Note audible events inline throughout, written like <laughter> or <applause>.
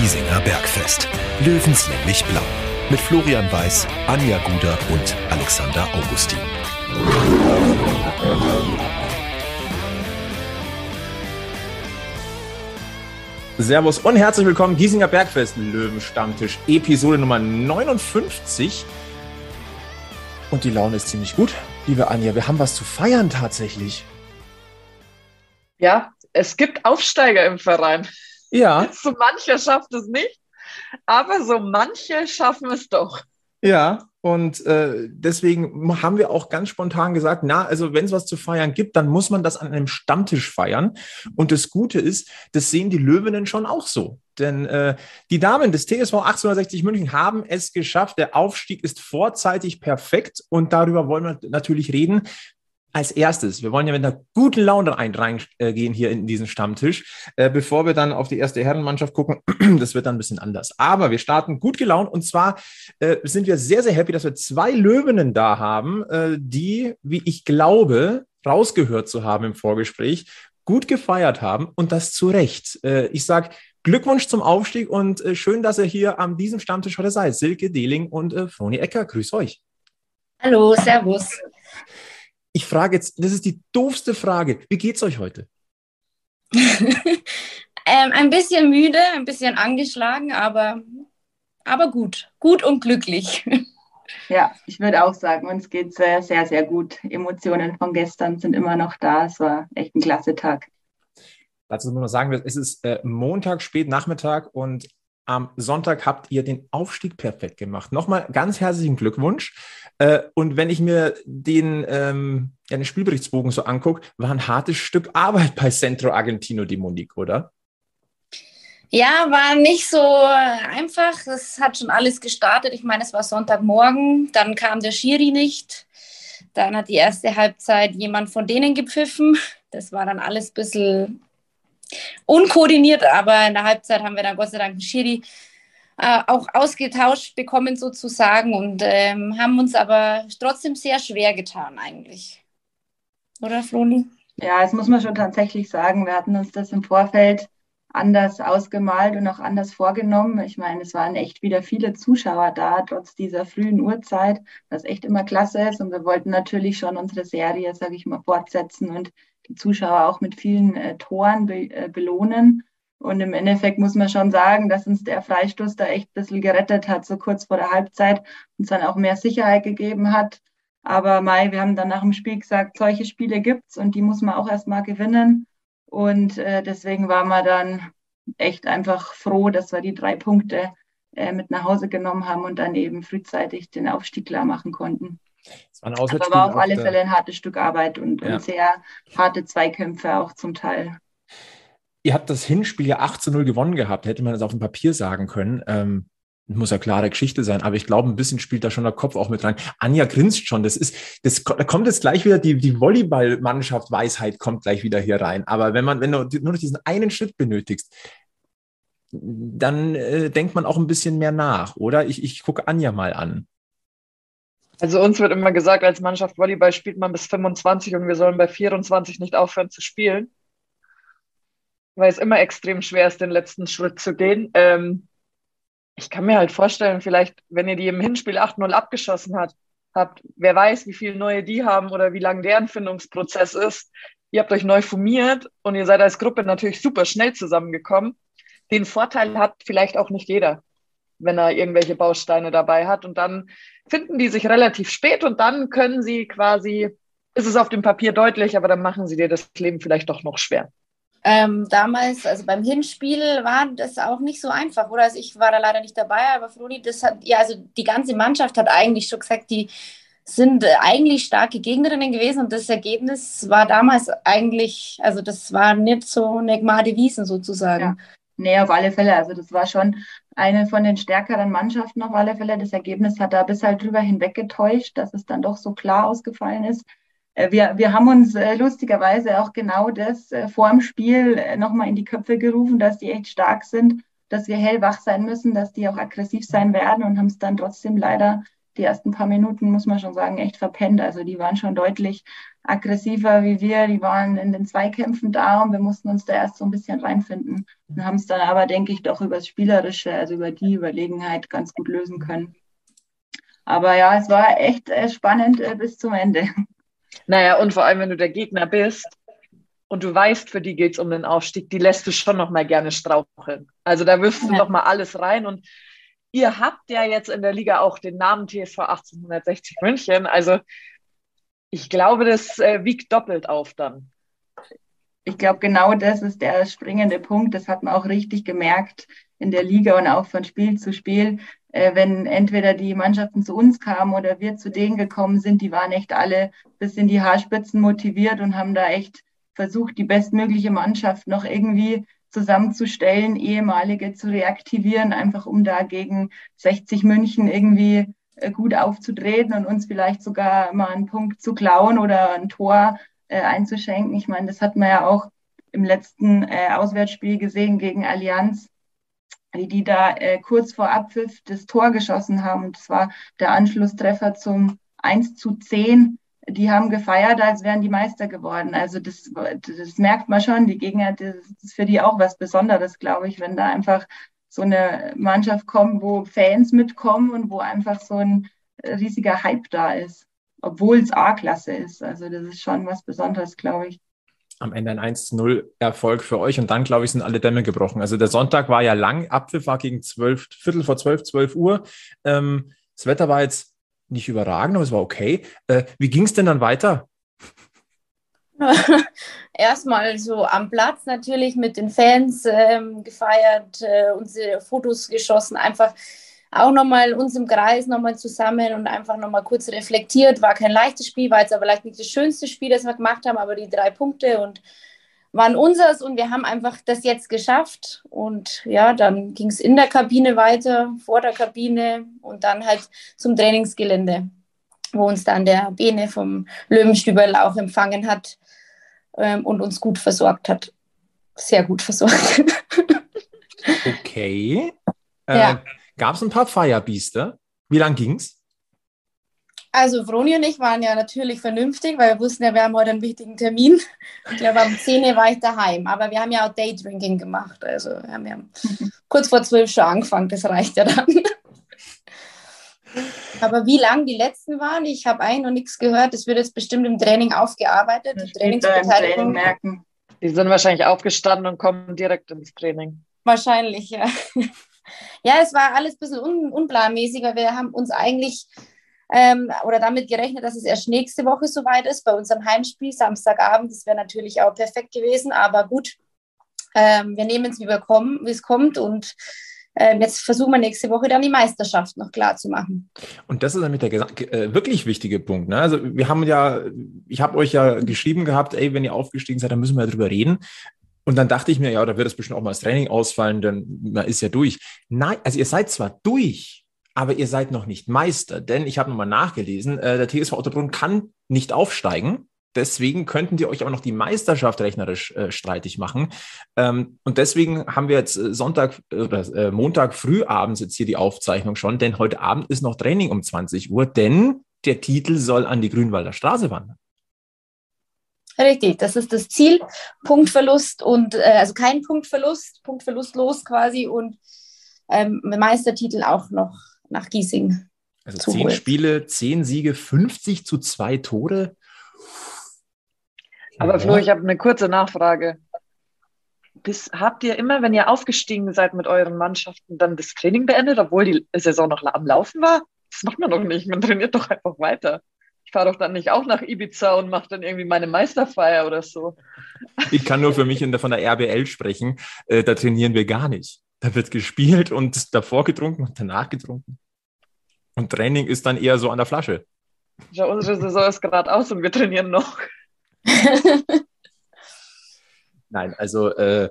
Giesinger Bergfest. Löwenslänglich blau. Mit Florian Weiß, Anja Guder und Alexander Augustin. Servus und herzlich willkommen, Giesinger Bergfest Löwenstammtisch, Episode Nummer 59. Und die Laune ist ziemlich gut, liebe Anja. Wir haben was zu feiern tatsächlich. Ja, es gibt Aufsteiger im Verein. Ja. So mancher schafft es nicht, aber so manche schaffen es doch. Ja, und äh, deswegen haben wir auch ganz spontan gesagt, na, also wenn es was zu feiern gibt, dann muss man das an einem Stammtisch feiern. Und das Gute ist, das sehen die Löwinnen schon auch so. Denn äh, die Damen des TSV 1860 München haben es geschafft. Der Aufstieg ist vorzeitig perfekt und darüber wollen wir natürlich reden als erstes, wir wollen ja mit einer guten Laune reingehen rein, äh, hier in diesen Stammtisch, äh, bevor wir dann auf die erste Herrenmannschaft gucken. <clears throat> das wird dann ein bisschen anders. Aber wir starten gut gelaunt und zwar äh, sind wir sehr, sehr happy, dass wir zwei Löwinnen da haben, die, wie ich glaube, rausgehört zu haben im Vorgespräch, gut gefeiert haben und das zu Recht. Ich sage Glückwunsch zum Aufstieg und schön, dass ihr hier an diesem Stammtisch heute seid. Silke Dehling und Froni Ecker, grüß euch. Hallo, Servus. Ich frage jetzt, das ist die doofste Frage. Wie geht's euch heute? <laughs> ähm, ein bisschen müde, ein bisschen angeschlagen, aber, aber gut. Gut und glücklich. <laughs> Ja, ich würde auch sagen, uns geht sehr, sehr, sehr gut. Emotionen von gestern sind immer noch da. Es war echt ein klasse Tag. Dazu muss man sagen, es ist äh, Montag, spät Nachmittag und am Sonntag habt ihr den Aufstieg perfekt gemacht. Nochmal ganz herzlichen Glückwunsch. Äh, und wenn ich mir den, ähm, ja, den Spielberichtsbogen so angucke, war ein hartes Stück Arbeit bei Centro Argentino di Monique, oder? Ja, war nicht so einfach. Es hat schon alles gestartet. Ich meine, es war Sonntagmorgen, dann kam der Schiri nicht. Dann hat die erste Halbzeit jemand von denen gepfiffen. Das war dann alles ein bisschen unkoordiniert, aber in der Halbzeit haben wir dann Gott sei Dank einen Schiri äh, auch ausgetauscht bekommen sozusagen und ähm, haben uns aber trotzdem sehr schwer getan eigentlich. Oder Floni? Ja, das muss man schon tatsächlich sagen. Wir hatten uns das im Vorfeld anders ausgemalt und auch anders vorgenommen. Ich meine, es waren echt wieder viele Zuschauer da, trotz dieser frühen Uhrzeit, was echt immer klasse ist. Und wir wollten natürlich schon unsere Serie, sage ich mal, fortsetzen und die Zuschauer auch mit vielen äh, Toren be äh, belohnen. Und im Endeffekt muss man schon sagen, dass uns der Freistoß da echt ein bisschen gerettet hat, so kurz vor der Halbzeit, uns dann auch mehr Sicherheit gegeben hat. Aber Mai, wir haben dann nach dem Spiel gesagt, solche Spiele gibt's und die muss man auch erstmal gewinnen. Und äh, deswegen waren wir dann echt einfach froh, dass wir die drei Punkte äh, mit nach Hause genommen haben und dann eben frühzeitig den Aufstieg klar machen konnten. Es war, Aber war auf alle Fälle ein hartes Stück Arbeit und, ja. und sehr harte Zweikämpfe auch zum Teil. Ihr habt das Hinspiel ja 8 zu 0 gewonnen gehabt, hätte man das auf dem Papier sagen können. Ähm, muss ja klare Geschichte sein, aber ich glaube, ein bisschen spielt da schon der Kopf auch mit rein. Anja grinst schon. Das ist, das, da kommt jetzt gleich wieder die, die Volleyballmannschaft Weisheit kommt gleich wieder hier rein. Aber wenn man, wenn du nur noch diesen einen Schritt benötigst, dann äh, denkt man auch ein bisschen mehr nach, oder? Ich, ich gucke Anja mal an. Also uns wird immer gesagt, als Mannschaft Volleyball spielt man bis 25 und wir sollen bei 24 nicht aufhören zu spielen. Weil es immer extrem schwer ist, den letzten Schritt zu gehen. Ähm, ich kann mir halt vorstellen, vielleicht, wenn ihr die im Hinspiel 8-0 abgeschossen habt, habt, wer weiß, wie viele neue die haben oder wie lang deren Findungsprozess ist. Ihr habt euch neu formiert und ihr seid als Gruppe natürlich super schnell zusammengekommen. Den Vorteil hat vielleicht auch nicht jeder, wenn er irgendwelche Bausteine dabei hat. Und dann finden die sich relativ spät und dann können sie quasi, ist es auf dem Papier deutlich, aber dann machen sie dir das Leben vielleicht doch noch schwer. Ähm, damals, also beim Hinspiel, war das auch nicht so einfach, oder? Also ich war da leider nicht dabei, aber Froni, das hat, ja, also die ganze Mannschaft hat eigentlich schon gesagt, die sind eigentlich starke Gegnerinnen gewesen und das Ergebnis war damals eigentlich, also das war nicht so eine Gmade Wiesen sozusagen. Ja. Nee, auf alle Fälle. Also das war schon eine von den stärkeren Mannschaften auf alle Fälle. Das Ergebnis hat da bis halt drüber hinweg getäuscht, dass es dann doch so klar ausgefallen ist. Äh, wir, wir haben uns äh, lustigerweise auch genau das äh, vor dem Spiel nochmal in die Köpfe gerufen, dass die echt stark sind, dass wir hellwach sein müssen, dass die auch aggressiv sein werden und haben es dann trotzdem leider die ersten paar Minuten, muss man schon sagen, echt verpennt. Also die waren schon deutlich aggressiver wie wir. Die waren in den Zweikämpfen da und wir mussten uns da erst so ein bisschen reinfinden und haben es dann aber, denke ich, doch über das Spielerische, also über die Überlegenheit ganz gut lösen können. Aber ja, es war echt spannend bis zum Ende. Naja, und vor allem, wenn du der Gegner bist und du weißt, für die geht es um den Aufstieg, die lässt du schon noch mal gerne straucheln. Also da wirfst du ja. noch mal alles rein und ihr habt ja jetzt in der Liga auch den Namen TSV 1860 München. Also ich glaube, das äh, wiegt doppelt auf dann. Ich glaube, genau das ist der springende Punkt. Das hat man auch richtig gemerkt in der Liga und auch von Spiel zu Spiel. Äh, wenn entweder die Mannschaften zu uns kamen oder wir zu denen gekommen sind, die waren echt alle bis in die Haarspitzen motiviert und haben da echt versucht, die bestmögliche Mannschaft noch irgendwie zusammenzustellen, ehemalige zu reaktivieren, einfach um da gegen 60 München irgendwie äh, gut aufzutreten und uns vielleicht sogar mal einen Punkt zu klauen oder ein Tor äh, einzuschenken. Ich meine, das hat man ja auch im letzten Auswärtsspiel gesehen gegen Allianz, wie die da äh, kurz vor Abpfiff das Tor geschossen haben. Und das war der Anschlusstreffer zum 1 zu 10 die haben gefeiert, als wären die Meister geworden. Also das, das merkt man schon. Die Gegner, das ist für die auch was Besonderes, glaube ich, wenn da einfach so eine Mannschaft kommt, wo Fans mitkommen und wo einfach so ein riesiger Hype da ist, obwohl es A-Klasse ist. Also das ist schon was Besonderes, glaube ich. Am Ende ein 1-0-Erfolg für euch und dann, glaube ich, sind alle Dämme gebrochen. Also der Sonntag war ja lang, Abpfiff war gegen 12, Viertel vor 12, 12 Uhr. Ähm, das Wetter war jetzt nicht überragend, aber es war okay. Äh, wie ging es denn dann weiter? <laughs> Erstmal so am Platz natürlich mit den Fans ähm, gefeiert, äh, unsere Fotos geschossen, einfach auch nochmal uns im Kreis nochmal zusammen und einfach nochmal kurz reflektiert. War kein leichtes Spiel, war jetzt aber vielleicht nicht das schönste Spiel, das wir gemacht haben, aber die drei Punkte und waren unseres und wir haben einfach das jetzt geschafft. Und ja, dann ging es in der Kabine weiter, vor der Kabine und dann halt zum Trainingsgelände, wo uns dann der Bene vom Löwenstüberl auch empfangen hat ähm, und uns gut versorgt hat. Sehr gut versorgt. <laughs> okay. Äh, ja. Gab es ein paar Feierbiester? Wie lang ging es? Also Vroni und ich waren ja natürlich vernünftig, weil wir wussten ja, wir haben heute einen wichtigen Termin. Ich glaube, um 10 Uhr war ich daheim. Aber wir haben ja auch Daydrinking gemacht. Also wir haben ja kurz vor 12 schon angefangen, das reicht ja dann. Aber wie lang die letzten waren, ich habe eigentlich noch nichts gehört. Das wird jetzt bestimmt im Training aufgearbeitet. Die Trainingsbeteiligung. merken. Die sind wahrscheinlich aufgestanden und kommen direkt ins Training. Wahrscheinlich, ja. Ja, es war alles ein bisschen un unplanmäßig, weil wir haben uns eigentlich ähm, oder damit gerechnet, dass es erst nächste Woche soweit ist bei unserem Heimspiel, Samstagabend. Das wäre natürlich auch perfekt gewesen, aber gut, ähm, wir nehmen es, wie, es kommt und ähm, jetzt versuchen wir nächste Woche dann die Meisterschaft noch klar zu machen. Und das ist nämlich der äh, wirklich wichtige Punkt. Ne? Also wir haben ja, ich habe euch ja geschrieben gehabt, ey, wenn ihr aufgestiegen seid, dann müssen wir darüber reden. Und dann dachte ich mir, ja, da wird es bestimmt auch mal das Training ausfallen, denn man ist ja durch. Nein, also ihr seid zwar durch, aber ihr seid noch nicht Meister, denn ich habe nochmal nachgelesen, äh, der TSV Ottobrunn kann nicht aufsteigen. Deswegen könnten die euch auch noch die Meisterschaft rechnerisch äh, streitig machen. Ähm, und deswegen haben wir jetzt äh, Sonntag äh, oder äh, Montag früh abends jetzt hier die Aufzeichnung schon, denn heute Abend ist noch Training um 20 Uhr, denn der Titel soll an die Grünwalder Straße wandern. Richtig, das ist das Ziel. Punktverlust und äh, also kein Punktverlust, Punktverlustlos quasi und ähm, Meistertitel auch noch nach Giesing. Also zehn holen. Spiele, zehn Siege, 50 zu zwei Tore. Aber ja. Flo, ich habe eine kurze Nachfrage. Bis, habt ihr immer, wenn ihr aufgestiegen seid mit euren Mannschaften, dann das Training beendet, obwohl die Saison noch am Laufen war? Das macht man doch nicht. Man trainiert doch einfach weiter. Ich fahre doch dann nicht auch nach Ibiza und mache dann irgendwie meine Meisterfeier oder so. Ich kann nur für mich in der, von der RBL sprechen. Äh, da trainieren wir gar nicht. Da wird gespielt und davor getrunken und danach getrunken. Und Training ist dann eher so an der Flasche. Ja, unsere Saison ist gerade aus und wir trainieren noch. <laughs> Nein, also äh,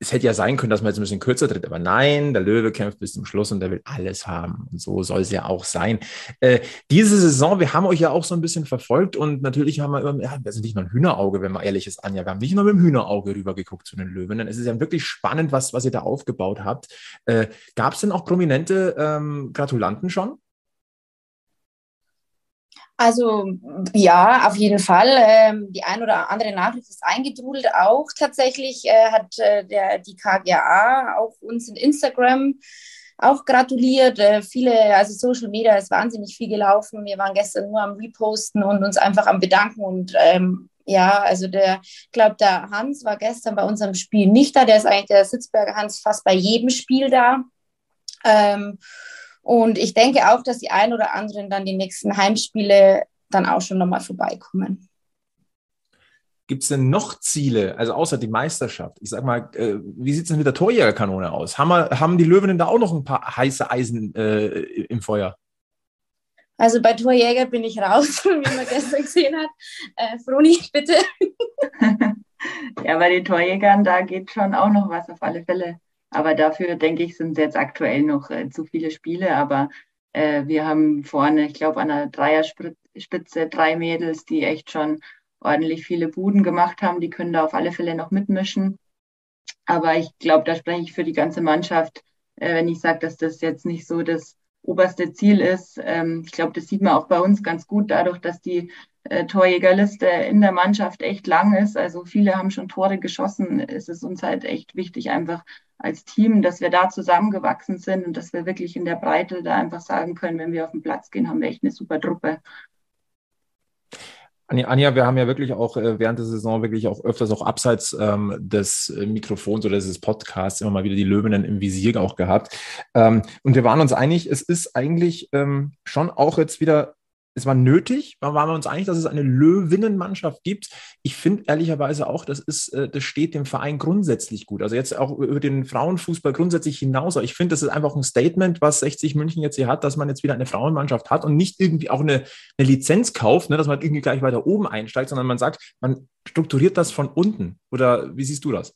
es hätte ja sein können, dass man jetzt ein bisschen kürzer tritt, aber nein, der Löwe kämpft bis zum Schluss und der will alles haben. Und so soll es ja auch sein. Äh, diese Saison, wir haben euch ja auch so ein bisschen verfolgt und natürlich haben wir immer, ja, wir sind nicht nur ein Hühnerauge, wenn man ehrlich ist, Anja. Wir haben nicht nur mit dem Hühnerauge rübergeguckt zu den Löwen. Es ist ja wirklich spannend, was, was ihr da aufgebaut habt. Äh, Gab es denn auch prominente ähm, Gratulanten schon? Also ja, auf jeden Fall. Ähm, die ein oder andere Nachricht ist eingedrudelt. Auch tatsächlich äh, hat äh, der, die KGA auch uns in Instagram auch gratuliert. Äh, viele, also Social Media ist wahnsinnig viel gelaufen. Wir waren gestern nur am Reposten und uns einfach am Bedanken. Und ähm, ja, also der, ich glaube, der Hans war gestern bei unserem Spiel nicht da. Der ist eigentlich der Sitzberger Hans fast bei jedem Spiel da. Ähm, und ich denke auch, dass die ein oder anderen dann die nächsten Heimspiele dann auch schon nochmal vorbeikommen. Gibt es denn noch Ziele, also außer die Meisterschaft? Ich sag mal, äh, wie sieht es denn mit der Torjägerkanone aus? Haben, wir, haben die Löwinnen da auch noch ein paar heiße Eisen äh, im Feuer? Also bei Torjäger bin ich raus, <laughs> wie man gestern gesehen hat. Äh, Froni, bitte. <laughs> ja, bei den Torjägern, da geht schon auch noch was auf alle Fälle. Aber dafür, denke ich, sind jetzt aktuell noch äh, zu viele Spiele. Aber äh, wir haben vorne, ich glaube, an der Dreierspitze drei Mädels, die echt schon ordentlich viele Buden gemacht haben. Die können da auf alle Fälle noch mitmischen. Aber ich glaube, da spreche ich für die ganze Mannschaft, äh, wenn ich sage, dass das jetzt nicht so das oberste Ziel ist. Ähm, ich glaube, das sieht man auch bei uns ganz gut, dadurch, dass die äh, Torjägerliste in der Mannschaft echt lang ist. Also viele haben schon Tore geschossen. Es ist uns halt echt wichtig, einfach als Team, dass wir da zusammengewachsen sind und dass wir wirklich in der Breite da einfach sagen können, wenn wir auf den Platz gehen, haben wir echt eine super Truppe. Anja, wir haben ja wirklich auch äh, während der Saison wirklich auch öfters auch abseits ähm, des Mikrofons oder des Podcasts immer mal wieder die Löwinnen im Visier auch gehabt. Ähm, und wir waren uns einig, es ist eigentlich ähm, schon auch jetzt wieder es war nötig, waren wir uns einig, dass es eine Löwinnenmannschaft gibt. Ich finde ehrlicherweise auch, das ist, äh, das steht dem Verein grundsätzlich gut. Also jetzt auch über den Frauenfußball grundsätzlich hinaus. Ich finde, das ist einfach ein Statement, was 60 München jetzt hier hat, dass man jetzt wieder eine Frauenmannschaft hat und nicht irgendwie auch eine, eine Lizenz kauft, ne, dass man irgendwie gleich weiter oben einsteigt, sondern man sagt, man strukturiert das von unten. Oder wie siehst du das?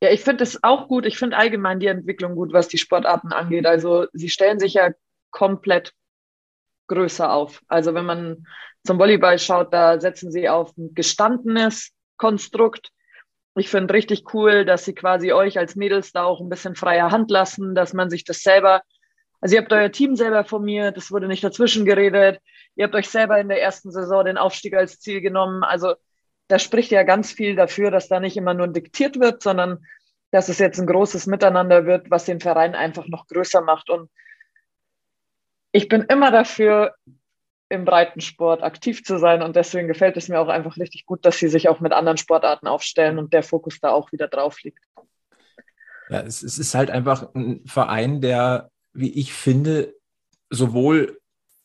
Ja, ich finde es auch gut. Ich finde allgemein die Entwicklung gut, was die Sportarten angeht. Also sie stellen sich ja komplett größer auf. Also wenn man zum Volleyball schaut, da setzen sie auf ein gestandenes Konstrukt. Ich finde richtig cool, dass sie quasi euch als Mädels da auch ein bisschen freier Hand lassen, dass man sich das selber, also ihr habt euer Team selber formiert, es wurde nicht dazwischen geredet, ihr habt euch selber in der ersten Saison den Aufstieg als Ziel genommen. Also da spricht ja ganz viel dafür, dass da nicht immer nur diktiert wird, sondern dass es jetzt ein großes Miteinander wird, was den Verein einfach noch größer macht. Und ich bin immer dafür, im Breitensport aktiv zu sein und deswegen gefällt es mir auch einfach richtig gut, dass sie sich auch mit anderen Sportarten aufstellen und der Fokus da auch wieder drauf liegt. Ja, es, es ist halt einfach ein Verein, der, wie ich finde, sowohl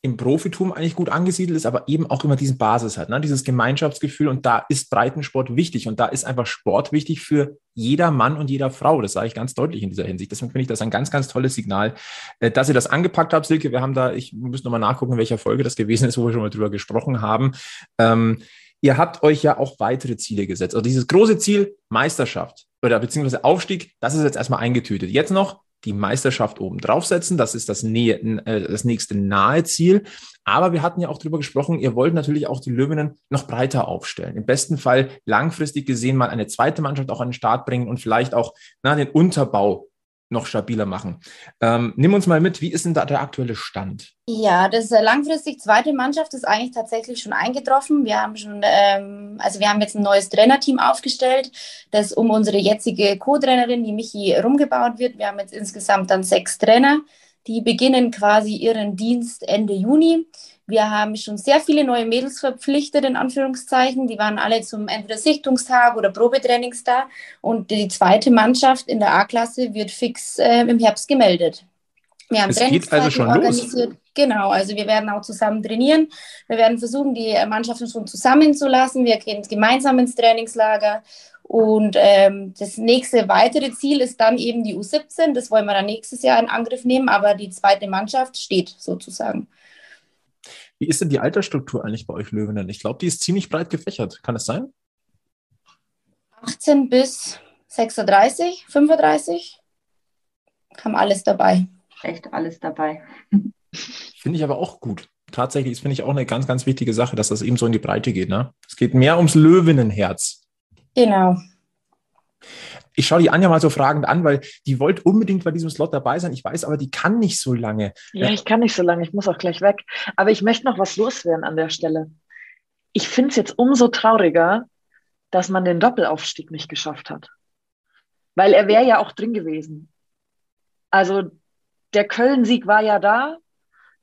im Profitum eigentlich gut angesiedelt ist, aber eben auch immer diesen Basis hat, ne? dieses Gemeinschaftsgefühl. Und da ist Breitensport wichtig. Und da ist einfach Sport wichtig für jeder Mann und jeder Frau. Das sage ich ganz deutlich in dieser Hinsicht. Deswegen finde ich das ein ganz, ganz tolles Signal, äh, dass ihr das angepackt habt, Silke. Wir haben da, ich muss nochmal nachgucken, in welcher Folge das gewesen ist, wo wir schon mal drüber gesprochen haben. Ähm, ihr habt euch ja auch weitere Ziele gesetzt. Also dieses große Ziel, Meisterschaft oder beziehungsweise Aufstieg, das ist jetzt erstmal eingetütet. Jetzt noch die Meisterschaft oben draufsetzen. Das ist das, Nähe, äh, das nächste nahe Ziel. Aber wir hatten ja auch darüber gesprochen, ihr wollt natürlich auch die Löwinnen noch breiter aufstellen. Im besten Fall langfristig gesehen mal eine zweite Mannschaft auch an den Start bringen und vielleicht auch na, den Unterbau noch stabiler machen. Ähm, nimm uns mal mit, wie ist denn da der aktuelle Stand? Ja, das äh, langfristig zweite Mannschaft ist eigentlich tatsächlich schon eingetroffen. Wir haben schon, ähm, also wir haben jetzt ein neues Trainerteam aufgestellt, das um unsere jetzige Co-Trainerin, die Michi, rumgebaut wird. Wir haben jetzt insgesamt dann sechs Trainer, die beginnen quasi ihren Dienst Ende Juni. Wir haben schon sehr viele neue Mädels verpflichtet, in Anführungszeichen. Die waren alle zum entweder Sichtungstag oder Probetrainings da. Und die zweite Mannschaft in der A-Klasse wird fix äh, im Herbst gemeldet. Wir haben es geht also schon organisiert. Los. Genau, also wir werden auch zusammen trainieren. Wir werden versuchen, die Mannschaften schon zusammenzulassen. Wir gehen gemeinsam ins Trainingslager. Und ähm, das nächste weitere Ziel ist dann eben die U17. Das wollen wir dann nächstes Jahr in Angriff nehmen, aber die zweite Mannschaft steht sozusagen. Wie ist denn die Altersstruktur eigentlich bei euch Löwinnen? Ich glaube, die ist ziemlich breit gefächert. Kann es sein? 18 bis 36, 35 haben alles dabei. Echt alles dabei. <laughs> Finde ich aber auch gut. Tatsächlich, das finde ich auch eine ganz, ganz wichtige Sache, dass das eben so in die Breite geht. Ne? Es geht mehr ums Löwinnenherz. Genau. ich schaue die Anja mal so fragend an, weil die wollte unbedingt bei diesem Slot dabei sein. Ich weiß aber, die kann nicht so lange. Ja, ich kann nicht so lange. Ich muss auch gleich weg. Aber ich möchte noch was loswerden an der Stelle. Ich finde es jetzt umso trauriger, dass man den Doppelaufstieg nicht geschafft hat. Weil er wäre ja auch drin gewesen. Also der Köln-Sieg war ja da.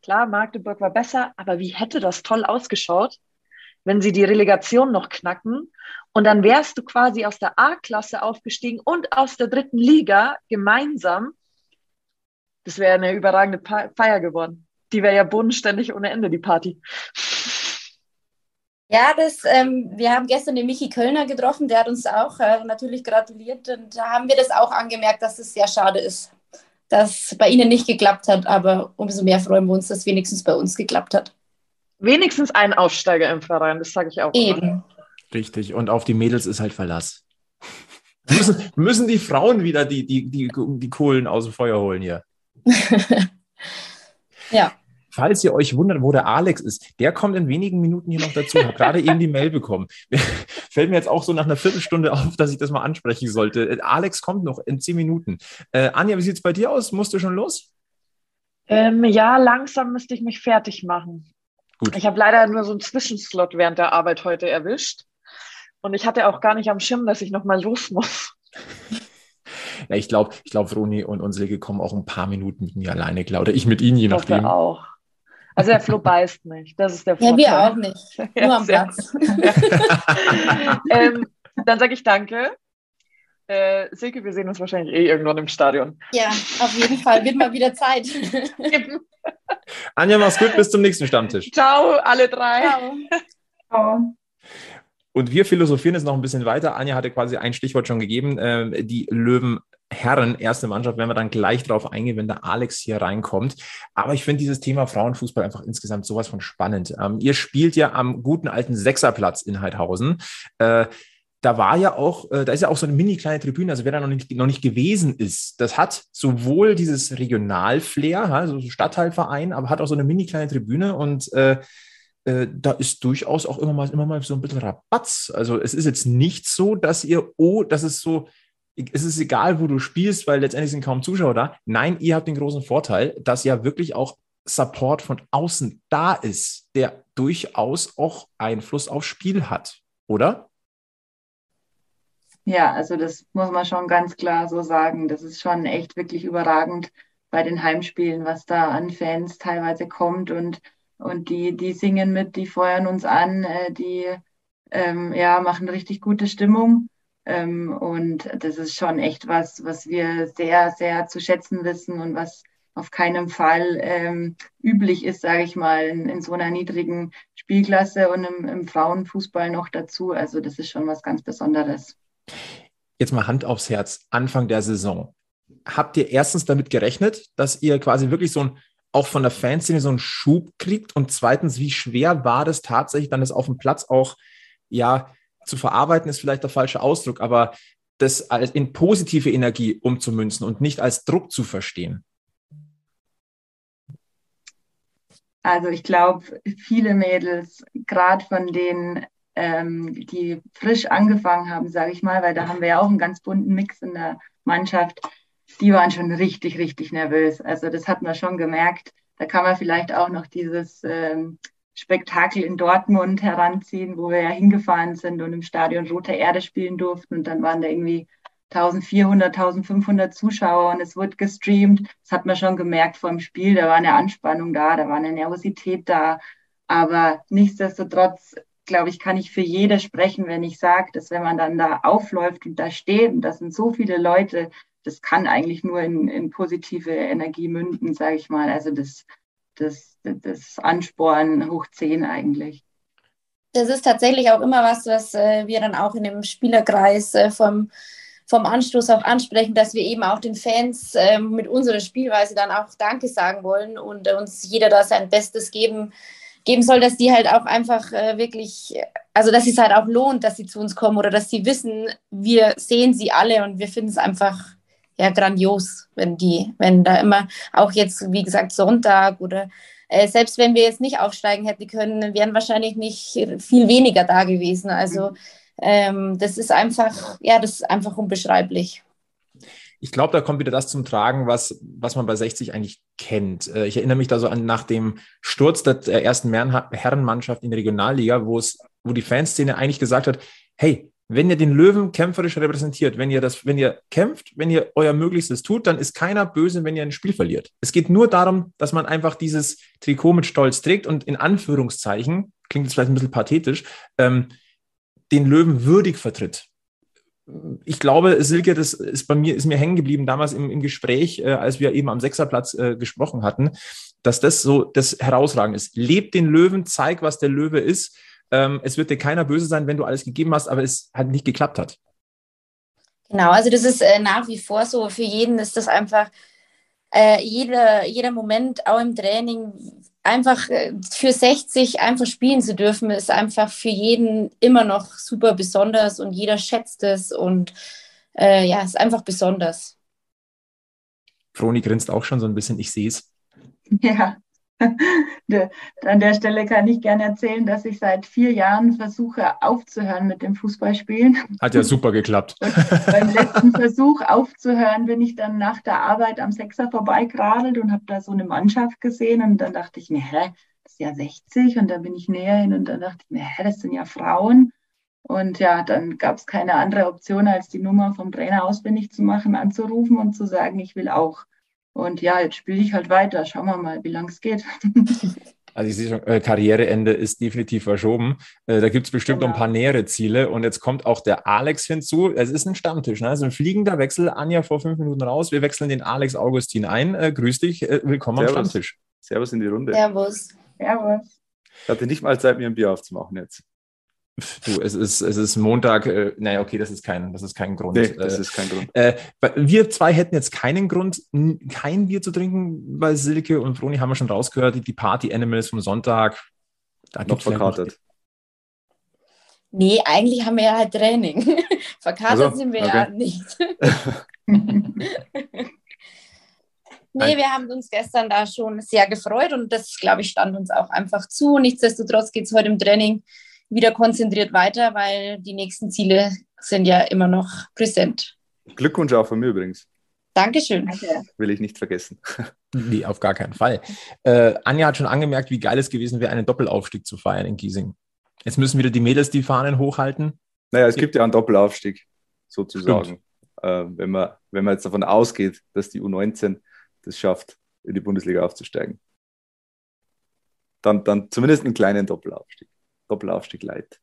Klar, Magdeburg war besser, aber wie hätte das toll ausgeschaut, wenn sie die Relegation noch knacken und dann wärst du quasi aus der A-Klasse aufgestiegen und aus der dritten Liga gemeinsam. Das wäre eine überragende Feier geworden. Die wäre ja bodenständig ohne Ende, die Party. Ja, das, ähm, wir haben gestern den Michi Kölner getroffen, der hat uns auch äh, natürlich gratuliert und da haben wir das auch angemerkt, dass es sehr schade ist, dass bei Ihnen nicht geklappt hat, aber umso mehr freuen wir uns, dass wenigstens bei uns geklappt hat. Wenigstens ein Aufsteiger im Verein, das sage ich auch. Eben. Immer. Richtig. Und auf die Mädels ist halt Verlass. müssen, müssen die Frauen wieder die, die, die, die Kohlen aus dem Feuer holen hier. <laughs> ja. Falls ihr euch wundert, wo der Alex ist, der kommt in wenigen Minuten hier noch dazu. Ich habe gerade eben die Mail bekommen. <laughs> Fällt mir jetzt auch so nach einer Viertelstunde auf, dass ich das mal ansprechen sollte. Alex kommt noch in zehn Minuten. Äh, Anja, wie sieht es bei dir aus? Musst du schon los? Ähm, ja, langsam müsste ich mich fertig machen. Gut. Ich habe leider nur so einen Zwischenslot während der Arbeit heute erwischt. Und ich hatte auch gar nicht am Schirm, dass ich nochmal los muss. <laughs> Ja, ich glaube, ich glaube, Roni und, und Silke kommen auch ein paar Minuten mit mir alleine klar. Oder ich mit ihnen, je ich nachdem. auch. Also der Flo <laughs> beißt nicht. Das ist der Vorteil. Ja, wir auch nicht. Ja, <laughs> Nur am Platz. ähm, dann sage ich danke. Äh, Silke, wir sehen uns wahrscheinlich eh irgendwann im Stadion. Ja, auf jeden Fall. Wird mal wieder Zeit. Anja, mach's gut. Bis zum nächsten Stammtisch. Ciao, alle drei. Ciao. Ciao. Und wir philosophieren jetzt noch ein bisschen weiter. Anja hatte quasi ein Stichwort schon gegeben. Äh, die Löwenherren, erste Mannschaft, werden wir dann gleich drauf eingehen, wenn der Alex hier reinkommt. Aber ich finde dieses Thema Frauenfußball einfach insgesamt sowas von spannend. Ähm, ihr spielt ja am guten alten Sechserplatz in Heidhausen. Äh, da war ja auch, äh, da ist ja auch so eine mini kleine Tribüne, also wer da noch nicht, noch nicht gewesen ist, das hat sowohl dieses Regionalflair, also Stadtteilverein, aber hat auch so eine mini kleine Tribüne und äh, äh, da ist durchaus auch immer mal, immer mal so ein bisschen Rabatz. Also es ist jetzt nicht so, dass ihr, oh, das ist so, es ist egal, wo du spielst, weil letztendlich sind kaum Zuschauer da. Nein, ihr habt den großen Vorteil, dass ja wirklich auch Support von außen da ist, der durchaus auch Einfluss aufs Spiel hat, oder? Ja, also das muss man schon ganz klar so sagen. Das ist schon echt wirklich überragend bei den Heimspielen, was da an Fans teilweise kommt und, und die, die singen mit, die feuern uns an, äh, die ähm, ja, machen richtig gute Stimmung. Ähm, und das ist schon echt was, was wir sehr, sehr zu schätzen wissen und was auf keinen Fall ähm, üblich ist, sage ich mal, in, in, so einer niedrigen Spielklasse und im, im Frauenfußball noch dazu. Also das ist schon was ganz Besonderes. Jetzt mal Hand aufs Herz, Anfang der Saison. Habt ihr erstens damit gerechnet, dass ihr quasi wirklich so ein, auch von der Fanszene so einen Schub kriegt? Und zweitens, wie schwer war das tatsächlich dann das auf dem Platz auch, ja, zu verarbeiten ist vielleicht der falsche Ausdruck, aber das in positive Energie umzumünzen und nicht als Druck zu verstehen? Also ich glaube, viele Mädels, gerade von denen ähm, die frisch angefangen haben, sage ich mal, weil da haben wir ja auch einen ganz bunten Mix in der Mannschaft, die waren schon richtig, richtig nervös. Also das hat man schon gemerkt. Da kann man vielleicht auch noch dieses ähm, Spektakel in Dortmund heranziehen, wo wir ja hingefahren sind und im Stadion Rote Erde spielen durften. Und dann waren da irgendwie 1400, 1500 Zuschauer und es wurde gestreamt. Das hat man schon gemerkt vor dem Spiel. Da war eine Anspannung da, da war eine Nervosität da. Aber nichtsdestotrotz glaube ich, kann ich für jede sprechen, wenn ich sage, dass wenn man dann da aufläuft und da steht und das sind so viele Leute, das kann eigentlich nur in, in positive Energie münden, sage ich mal. Also das, das, das Ansporen hoch 10 eigentlich. Das ist tatsächlich auch immer was, was äh, wir dann auch in dem Spielerkreis äh, vom, vom Anstoß auch ansprechen, dass wir eben auch den Fans äh, mit unserer Spielweise dann auch Danke sagen wollen und uns jeder da sein Bestes geben geben soll, dass die halt auch einfach äh, wirklich, also dass es halt auch lohnt, dass sie zu uns kommen oder dass sie wissen, wir sehen sie alle und wir finden es einfach ja grandios, wenn die, wenn da immer auch jetzt, wie gesagt, Sonntag oder äh, selbst wenn wir jetzt nicht aufsteigen hätten können, wären wahrscheinlich nicht viel weniger da gewesen. Also ähm, das ist einfach, ja, das ist einfach unbeschreiblich. Ich glaube, da kommt wieder das zum Tragen, was, was man bei 60 eigentlich kennt. Äh, ich erinnere mich da so an nach dem Sturz der ersten Herrenmannschaft in der Regionalliga, wo es, wo die Fanszene eigentlich gesagt hat, hey, wenn ihr den Löwen kämpferisch repräsentiert, wenn ihr das, wenn ihr kämpft, wenn ihr euer Möglichstes tut, dann ist keiner böse, wenn ihr ein Spiel verliert. Es geht nur darum, dass man einfach dieses Trikot mit Stolz trägt und in Anführungszeichen, klingt jetzt vielleicht ein bisschen pathetisch, ähm, den Löwen würdig vertritt. Ich glaube, Silke, das ist bei mir, ist mir hängen geblieben damals im, im Gespräch, äh, als wir eben am Sechserplatz äh, gesprochen hatten, dass das so das Herausragende ist. Lebt den Löwen, zeig, was der Löwe ist ähm, es wird dir keiner böse sein, wenn du alles gegeben hast, aber es halt nicht geklappt hat. Genau, also das ist äh, nach wie vor so. Für jeden ist das einfach äh, jeder, jeder Moment, auch im Training, einfach äh, für 60 einfach spielen zu dürfen, ist einfach für jeden immer noch super besonders und jeder schätzt es und äh, ja, ist einfach besonders. Froni grinst auch schon so ein bisschen, ich sehe es. Ja, <laughs> An der Stelle kann ich gerne erzählen, dass ich seit vier Jahren versuche aufzuhören mit dem Fußballspielen. Hat ja super geklappt. Und beim letzten Versuch aufzuhören bin ich dann nach der Arbeit am Sechser vorbeigeradelt und habe da so eine Mannschaft gesehen und dann dachte ich mir, hä, das ist ja 60 und dann bin ich näher hin und dann dachte ich mir, hä, das sind ja Frauen. Und ja, dann gab es keine andere Option, als die Nummer vom Trainer auswendig zu machen, anzurufen und zu sagen, ich will auch. Und ja, jetzt spiele ich halt weiter. Schauen wir mal, wie lange es geht. <laughs> Also ich sehe schon, äh, Karriereende ist definitiv verschoben. Äh, da gibt es bestimmt genau. noch ein genau. paar nähere Ziele. Und jetzt kommt auch der Alex hinzu. Es ist ein Stammtisch, ne? also ein fliegender Wechsel. Anja vor fünf Minuten raus. Wir wechseln den Alex Augustin ein. Äh, grüß dich, willkommen Servus. am Stammtisch. Servus in die Runde. Servus. Servus. Ich hatte nicht mal Zeit, mir ein Bier aufzumachen jetzt. Du, es ist, es ist Montag, äh, naja, okay, das ist kein, das ist kein Grund. Nee, das äh, ist kein Grund. Äh, wir zwei hätten jetzt keinen Grund, kein Bier zu trinken, weil Silke und Froni haben wir schon rausgehört, die Party Animals vom Sonntag. Da noch verkartet. Nee, eigentlich haben wir ja halt Training. <laughs> verkartet also, sind wir okay. ja nicht. <laughs> <laughs> Nee, wir haben uns gestern da schon sehr gefreut und das, glaube ich, stand uns auch einfach zu. Nichtsdestotrotz geht es heute im Training wieder konzentriert weiter, weil die nächsten Ziele sind ja immer noch präsent. Glückwunsch auch von mir übrigens. Dankeschön. Will ich nicht vergessen. Nee, auf gar keinen Fall. Äh, Anja hat schon angemerkt, wie geil es gewesen wäre, einen Doppelaufstieg zu feiern in Giesing. Jetzt müssen wieder die Mädels die Fahnen hochhalten. Naja, es gibt ja einen Doppelaufstieg, sozusagen. Äh, wenn, man, wenn man jetzt davon ausgeht, dass die U19 das schafft, in die Bundesliga aufzusteigen. Dann, dann zumindest einen kleinen Doppelaufstieg. Doppelaufstieg leid.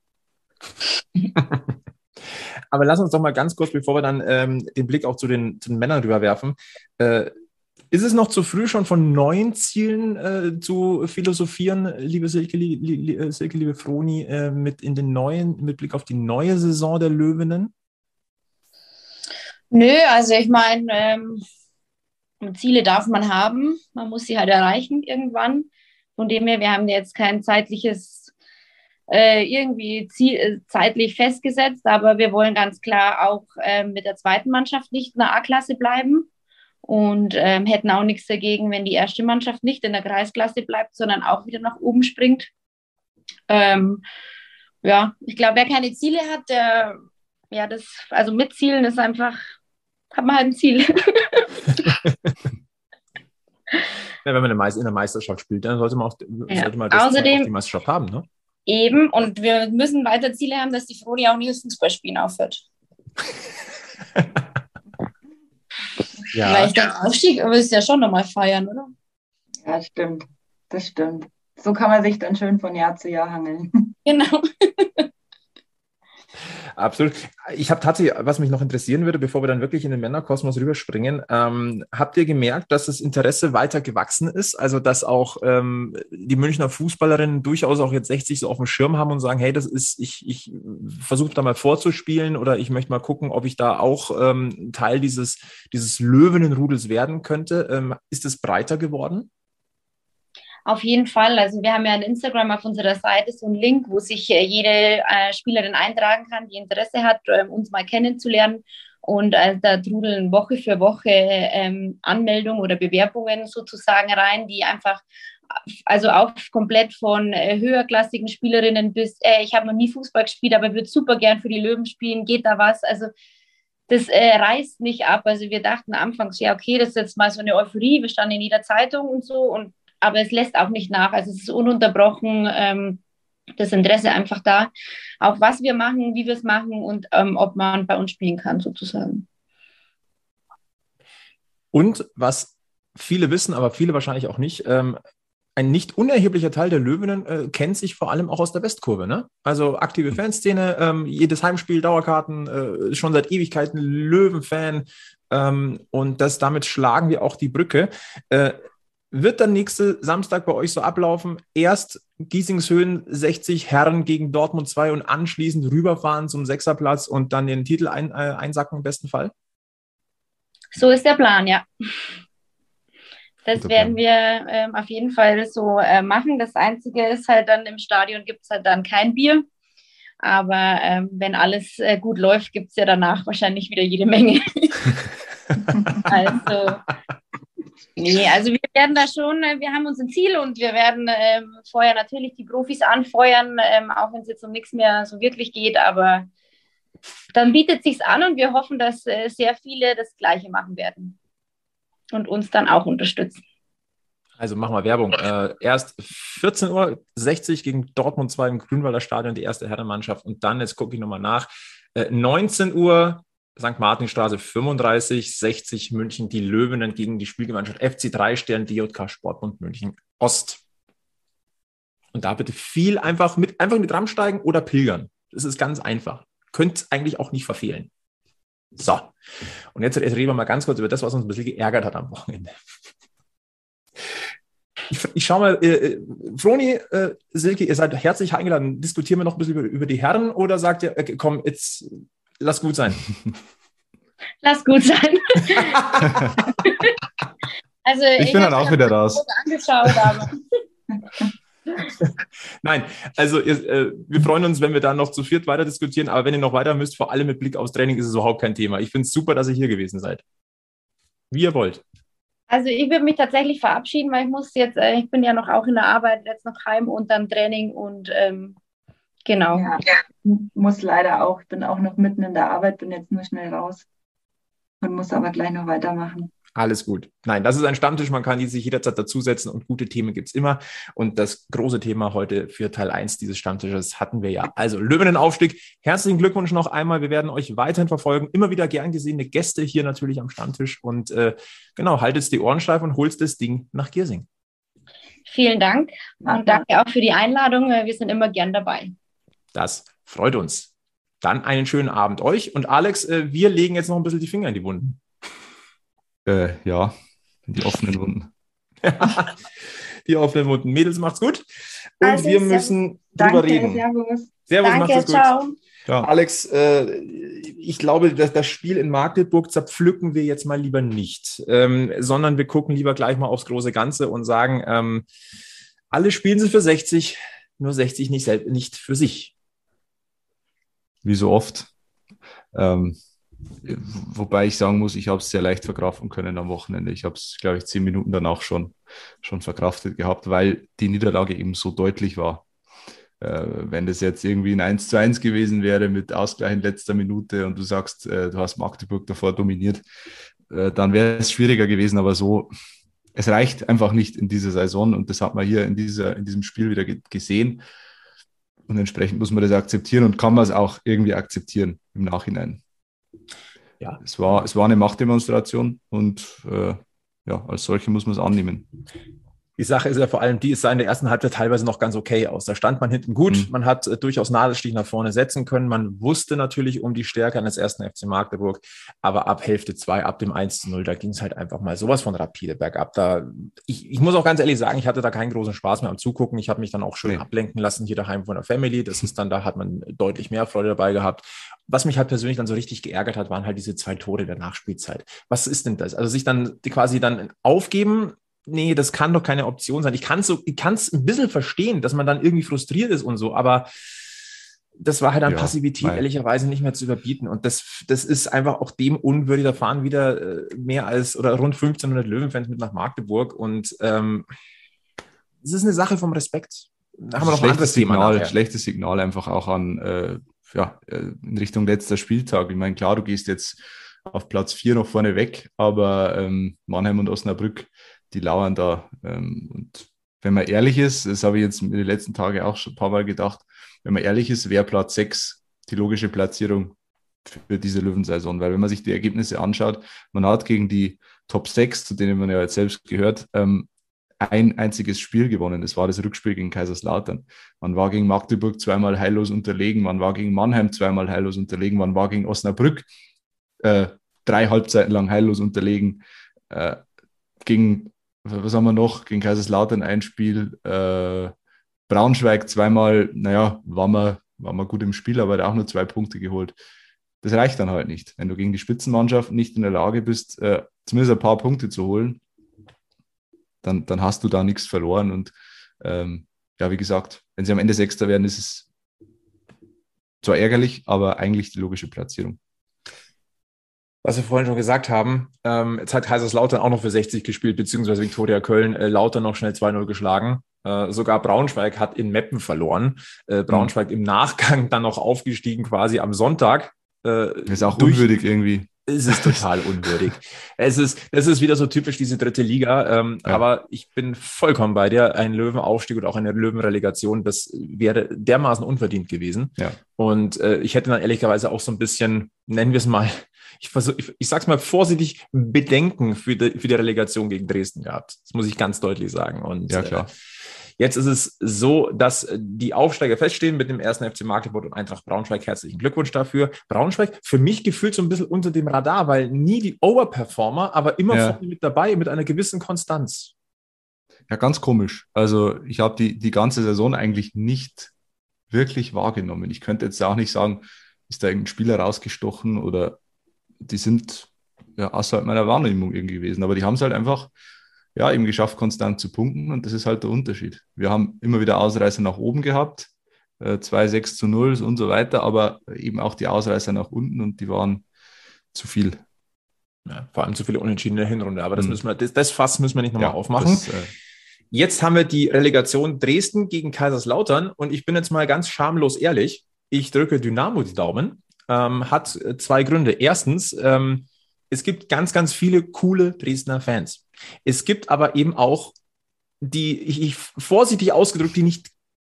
<laughs> Aber lass uns doch mal ganz kurz, bevor wir dann ähm, den Blick auch zu den, zu den Männern rüberwerfen, äh, ist es noch zu früh, schon von neuen Zielen äh, zu philosophieren, liebe Silke, li, li, äh, Silke liebe Froni, äh, mit in den neuen, mit Blick auf die neue Saison der Löwinnen? Nö, also ich meine, ähm, Ziele darf man haben, man muss sie halt erreichen irgendwann. Von dem her, wir haben jetzt kein zeitliches äh, irgendwie ziel, äh, zeitlich festgesetzt, aber wir wollen ganz klar auch äh, mit der zweiten Mannschaft nicht in der A-Klasse bleiben und ähm, hätten auch nichts dagegen, wenn die erste Mannschaft nicht in der Kreisklasse bleibt, sondern auch wieder nach oben springt. Ähm, ja, ich glaube, wer keine Ziele hat, der, ja, das, also mit Zielen ist einfach, hat man halt ein Ziel. <laughs> Ja, wenn man in der Meisterschaft spielt, dann sollte man auch, ja. sollte man das Außerdem, die Meisterschaft haben, ne? Eben, und wir müssen weiter Ziele haben, dass die Froni auch nicht das Fußballspielen aufhört. ja. Weil ich denke, Aufstieg willst du ja schon nochmal feiern, oder? Ja, stimmt. Das stimmt. So kann man sich dann schön von Jahr zu Jahr hangeln. Genau. Absolut. Ich habe tatsächlich, was mich noch interessieren würde, bevor wir dann wirklich in den Männerkosmos rüberspringen, ähm, habt ihr gemerkt, dass das Interesse weiter gewachsen ist? Also, dass auch ähm, die Münchner Fußballerinnen durchaus auch jetzt 60 so auf dem Schirm haben und sagen, hey, das ist, ich, ich versuche da mal vorzuspielen oder ich möchte mal gucken, ob ich da auch ähm, Teil dieses, dieses Löwenenrudels werden könnte. Ähm, ist es breiter geworden? Auf jeden Fall. Also wir haben ja ein Instagram auf unserer Seite so einen Link, wo sich äh, jede äh, Spielerin eintragen kann, die Interesse hat, ähm, uns mal kennenzulernen. Und äh, da trudeln Woche für Woche ähm, Anmeldungen oder Bewerbungen sozusagen rein, die einfach also auch komplett von höherklassigen Spielerinnen bis, ich habe noch nie Fußball gespielt, aber würde super gern für die Löwen spielen, geht da was? Also das äh, reißt nicht ab. Also wir dachten anfangs, ja, okay, das ist jetzt mal so eine Euphorie, wir standen in jeder Zeitung und so, und, aber es lässt auch nicht nach. Also es ist ununterbrochen ähm, das Interesse einfach da, auch was wir machen, wie wir es machen und ähm, ob man bei uns spielen kann, sozusagen. Und was viele wissen, aber viele wahrscheinlich auch nicht, ähm, ein nicht unerheblicher Teil der Löwinnen äh, kennt sich vor allem auch aus der Westkurve. Ne? Also aktive Fanszene, ähm, jedes Heimspiel, Dauerkarten, äh, schon seit Ewigkeiten Löwenfan. Ähm, und das, damit schlagen wir auch die Brücke. Äh, wird dann nächste Samstag bei euch so ablaufen? Erst Giesingshöhen 60 Herren gegen Dortmund 2 und anschließend rüberfahren zum Sechserplatz und dann den Titel ein, äh, einsacken im besten Fall? So ist der Plan, ja. Das werden wir ähm, auf jeden Fall so äh, machen. Das Einzige ist halt dann im Stadion gibt es halt dann kein Bier. Aber ähm, wenn alles äh, gut läuft, gibt es ja danach wahrscheinlich wieder jede Menge. <laughs> also, nee, also wir werden da schon, äh, wir haben uns ein Ziel und wir werden ähm, vorher natürlich die Profis anfeuern, ähm, auch wenn es jetzt um nichts mehr so wirklich geht. Aber dann bietet sich an und wir hoffen, dass äh, sehr viele das Gleiche machen werden und uns dann auch unterstützen. Also machen wir Werbung. Äh, erst 14.60 Uhr gegen Dortmund 2 im Grünwalder Stadion, die erste Herrenmannschaft. Und dann, jetzt gucke ich nochmal nach, äh, 19 Uhr St. Martinstraße 35, 60 München, die Löwenen gegen die Spielgemeinschaft FC 3 Stern, DJK Sportbund München Ost. Und da bitte viel einfach mit, einfach mit Tram steigen oder pilgern. Das ist ganz einfach. Könnt eigentlich auch nicht verfehlen. So, und jetzt, jetzt reden wir mal ganz kurz über das, was uns ein bisschen geärgert hat am Wochenende. Ich, ich schaue mal, äh, äh, Froni, äh, Silke, ihr seid herzlich eingeladen. Diskutieren wir noch ein bisschen über, über die Herren oder sagt ihr, äh, komm, jetzt lass gut sein? Lass gut sein. <laughs> also, ich, ich bin dann auch wieder raus. <laughs> Nein, also äh, wir freuen uns, wenn wir da noch zu viert weiter diskutieren, aber wenn ihr noch weiter müsst, vor allem mit Blick aufs Training, ist es überhaupt kein Thema. Ich finde es super, dass ihr hier gewesen seid. Wie ihr wollt. Also ich würde mich tatsächlich verabschieden, weil ich muss jetzt, äh, ich bin ja noch auch in der Arbeit, jetzt noch heim und dann Training und ähm, genau. Ja, muss leider auch, ich bin auch noch mitten in der Arbeit, bin jetzt nur schnell raus und muss aber gleich noch weitermachen. Alles gut. Nein, das ist ein Stammtisch, man kann sich jederzeit dazusetzen und gute Themen gibt es immer. Und das große Thema heute für Teil 1 dieses Stammtisches hatten wir ja. Also Löwenenaufstieg, herzlichen Glückwunsch noch einmal. Wir werden euch weiterhin verfolgen. Immer wieder gern gesehene Gäste hier natürlich am Stammtisch. Und äh, genau, haltet die Ohren steif und holt das Ding nach Giersing. Vielen Dank und danke auch für die Einladung. Wir sind immer gern dabei. Das freut uns. Dann einen schönen Abend euch. Und Alex, äh, wir legen jetzt noch ein bisschen die Finger in die Wunden. Äh, ja, die offenen Wunden. <laughs> die offenen Wunden. Mädels, macht's gut. Und also, wir müssen drüber danke, reden. Servus. Servus, danke, macht's gut. Ciao. Alex, äh, ich glaube, dass das Spiel in Magdeburg zerpflücken wir jetzt mal lieber nicht, ähm, sondern wir gucken lieber gleich mal aufs große Ganze und sagen, ähm, alle spielen sie für 60, nur 60 nicht, nicht für sich. Wie so oft. Ähm, Wobei ich sagen muss, ich habe es sehr leicht verkraften können am Wochenende. Ich habe es, glaube ich, zehn Minuten danach schon, schon verkraftet gehabt, weil die Niederlage eben so deutlich war. Äh, wenn das jetzt irgendwie ein 1 zu 1 gewesen wäre mit Ausgleich in letzter Minute und du sagst, äh, du hast Magdeburg davor dominiert, äh, dann wäre es schwieriger gewesen. Aber so, es reicht einfach nicht in dieser Saison und das hat man hier in, dieser, in diesem Spiel wieder gesehen. Und entsprechend muss man das akzeptieren und kann man es auch irgendwie akzeptieren im Nachhinein ja, es war, es war eine Machtdemonstration und äh, ja, als solche muss man es annehmen. Die Sache ist ja vor allem, die ist in der ersten Halbzeit teilweise noch ganz okay aus. Da stand man hinten gut, mhm. man hat äh, durchaus Nadelstich nach vorne setzen können. Man wusste natürlich um die Stärke eines ersten FC Magdeburg, aber ab Hälfte zwei, ab dem 1 zu 0, da ging es halt einfach mal sowas von rapide bergab. Da, ich, ich muss auch ganz ehrlich sagen, ich hatte da keinen großen Spaß mehr am Zugucken. Ich habe mich dann auch schön nee. ablenken lassen hier daheim von der Family. Das ist dann, da hat man deutlich mehr Freude dabei gehabt. Was mich halt persönlich dann so richtig geärgert hat, waren halt diese zwei Tore der Nachspielzeit. Was ist denn das? Also sich dann quasi dann aufgeben, nee, das kann doch keine Option sein. Ich kann es so, ich kann es ein bisschen verstehen, dass man dann irgendwie frustriert ist und so, aber das war halt an ja, Passivität nein. ehrlicherweise nicht mehr zu überbieten. Und das, das ist einfach auch dem unwürdig. Da fahren wieder äh, mehr als oder rund 1500 Löwenfans mit nach Magdeburg und ähm, es ist eine Sache vom Respekt. Da haben wir noch ein anderes Signal, Schlechtes Signal einfach auch an, äh, ja, äh, in Richtung letzter Spieltag. Ich meine, klar, du gehst jetzt auf Platz 4 noch vorne weg, aber ähm, Mannheim und Osnabrück, die lauern da. Ähm, und wenn man ehrlich ist, das habe ich jetzt in den letzten Tagen auch schon ein paar Mal gedacht, wenn man ehrlich ist, wäre Platz 6 die logische Platzierung für diese Löwensaison. Weil wenn man sich die Ergebnisse anschaut, man hat gegen die Top 6, zu denen man ja jetzt selbst gehört, ähm, ein einziges Spiel gewonnen. Das war das Rückspiel gegen Kaiserslautern. Man war gegen Magdeburg zweimal heillos unterlegen, man war gegen Mannheim zweimal heillos unterlegen, man war gegen Osnabrück äh, drei Halbzeiten lang heillos unterlegen. Äh, gegen, was haben wir noch? Gegen Kaiserslautern ein Spiel. Äh, Braunschweig zweimal, naja, war man, war man gut im Spiel, aber hat auch nur zwei Punkte geholt. Das reicht dann halt nicht. Wenn du gegen die Spitzenmannschaft nicht in der Lage bist, äh, zumindest ein paar Punkte zu holen, dann, dann hast du da nichts verloren. Und ähm, ja, wie gesagt, wenn sie am Ende Sechster werden, ist es zwar ärgerlich, aber eigentlich die logische Platzierung. Was wir vorhin schon gesagt haben, ähm, jetzt hat Kaiserslautern auch noch für 60 gespielt, beziehungsweise Viktoria Köln, äh, Lauter noch schnell 2-0 geschlagen. Äh, sogar Braunschweig hat in Meppen verloren. Äh, Braunschweig mhm. im Nachgang dann noch aufgestiegen, quasi am Sonntag. Äh, ist auch unwürdig irgendwie es ist total unwürdig. Es ist, das ist wieder so typisch diese dritte Liga. Ähm, ja. Aber ich bin vollkommen bei dir. Ein Löwenaufstieg oder auch eine Löwenrelegation, das wäre dermaßen unverdient gewesen. Ja. Und äh, ich hätte dann ehrlicherweise auch so ein bisschen, nennen wir es mal, ich, versuch, ich, ich sag's mal vorsichtig, Bedenken für die, für die Relegation gegen Dresden gehabt. Das muss ich ganz deutlich sagen. Und ja, klar. Äh, Jetzt ist es so, dass äh, die Aufsteiger feststehen mit dem ersten FC Magdeburg und Eintracht Braunschweig. Herzlichen Glückwunsch dafür. Braunschweig für mich gefühlt so ein bisschen unter dem Radar, weil nie die Overperformer, aber immer ja. mit dabei mit einer gewissen Konstanz. Ja, ganz komisch. Also ich habe die, die ganze Saison eigentlich nicht wirklich wahrgenommen. Ich könnte jetzt auch nicht sagen, ist da irgendein Spieler rausgestochen oder die sind ja außerhalb meiner Wahrnehmung irgendwie gewesen. Aber die haben es halt einfach ja, eben geschafft, konstant zu punkten und das ist halt der Unterschied. Wir haben immer wieder Ausreißer nach oben gehabt, äh, 2, 6 zu 0 und so weiter, aber eben auch die Ausreißer nach unten und die waren zu viel. Ja, vor allem zu viele Unentschieden in der Hinrunde, aber das mhm. müssen wir, das, das Fass müssen wir nicht nochmal ja, aufmachen. Das, äh, jetzt haben wir die Relegation Dresden gegen Kaiserslautern und ich bin jetzt mal ganz schamlos ehrlich. Ich drücke Dynamo die Daumen. Ähm, hat äh, zwei Gründe. Erstens, ähm, es gibt ganz, ganz viele coole Dresdner Fans. Es gibt aber eben auch die, ich, ich vorsichtig ausgedrückt, die nicht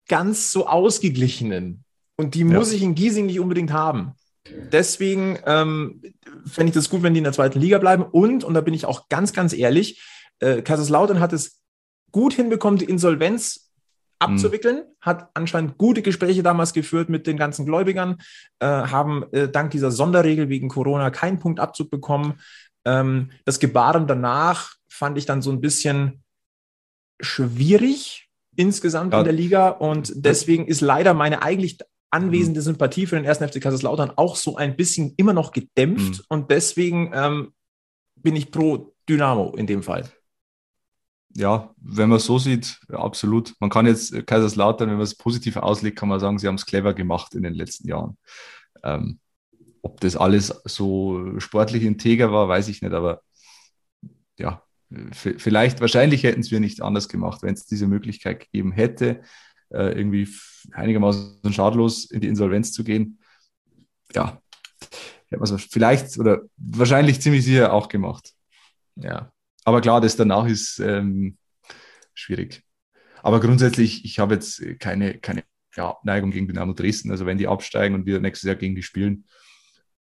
ganz so ausgeglichenen. Und die ja. muss ich in Giesing nicht unbedingt haben. Deswegen ähm, fände ich das gut, wenn die in der zweiten Liga bleiben. Und, und da bin ich auch ganz, ganz ehrlich, äh, Kaiserslautern hat es gut hinbekommen, die Insolvenz abzuwickeln, mhm. hat anscheinend gute Gespräche damals geführt mit den ganzen Gläubigern, äh, haben äh, dank dieser Sonderregel wegen Corona keinen Punktabzug bekommen. Ähm, das Gebaren danach fand ich dann so ein bisschen schwierig insgesamt ja. in der Liga und deswegen ist leider meine eigentlich anwesende mhm. Sympathie für den ersten FC Kaiserslautern auch so ein bisschen immer noch gedämpft mhm. und deswegen ähm, bin ich pro Dynamo in dem Fall ja, wenn man es so sieht, absolut. Man kann jetzt Kaiserslautern, wenn man es positiv auslegt, kann man sagen, sie haben es clever gemacht in den letzten Jahren. Ähm, ob das alles so sportlich integer war, weiß ich nicht, aber ja, vielleicht, wahrscheinlich hätten es wir nicht anders gemacht, wenn es diese Möglichkeit gegeben hätte, äh, irgendwie einigermaßen schadlos in die Insolvenz zu gehen. Ja, hätte man es vielleicht oder wahrscheinlich ziemlich sicher auch gemacht. Ja, aber klar, das danach ist ähm, schwierig. Aber grundsätzlich, ich habe jetzt keine, keine ja, Neigung gegen Dynamo Dresden. Also wenn die absteigen und wir nächstes Jahr gegen die spielen,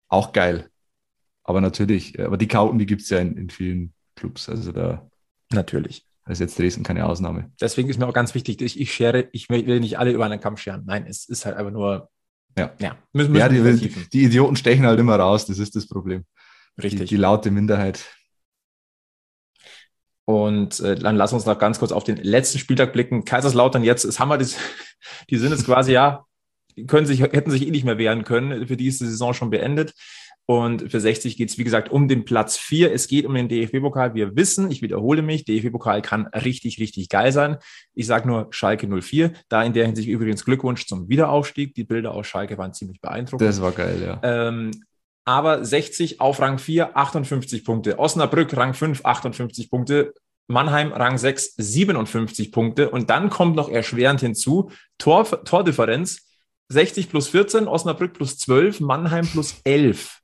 auch geil. Aber natürlich, aber die Kauten, die gibt es ja in, in vielen Clubs. Also da natürlich. Da ist jetzt Dresden keine Ausnahme. Deswegen ist mir auch ganz wichtig, ich, ich schere, ich will nicht alle über einen Kamm scheren. Nein, es ist halt einfach nur. Ja, ja, müssen, müssen ja die, die, Idioten stechen halt immer raus, das ist das Problem. Richtig. Die, die laute Minderheit. Und äh, dann lass uns noch ganz kurz auf den letzten Spieltag blicken. Kaiserslautern jetzt, es haben wir das, die sind jetzt quasi, ja, können sich, hätten sich eh nicht mehr wehren können. Für die ist die Saison schon beendet. Und für 60 geht es, wie gesagt, um den Platz 4. Es geht um den DFB-Pokal. Wir wissen, ich wiederhole mich, DFB-Pokal kann richtig, richtig geil sein. Ich sage nur Schalke 04. Da in der Hinsicht übrigens Glückwunsch zum Wiederaufstieg. Die Bilder aus Schalke waren ziemlich beeindruckend. Das war geil, ja. Ähm, aber 60 auf Rang 4, 58 Punkte. Osnabrück, Rang 5, 58 Punkte. Mannheim Rang 6, 57 Punkte. Und dann kommt noch erschwerend hinzu, Tor, Tordifferenz 60 plus 14, Osnabrück plus 12, Mannheim plus 11.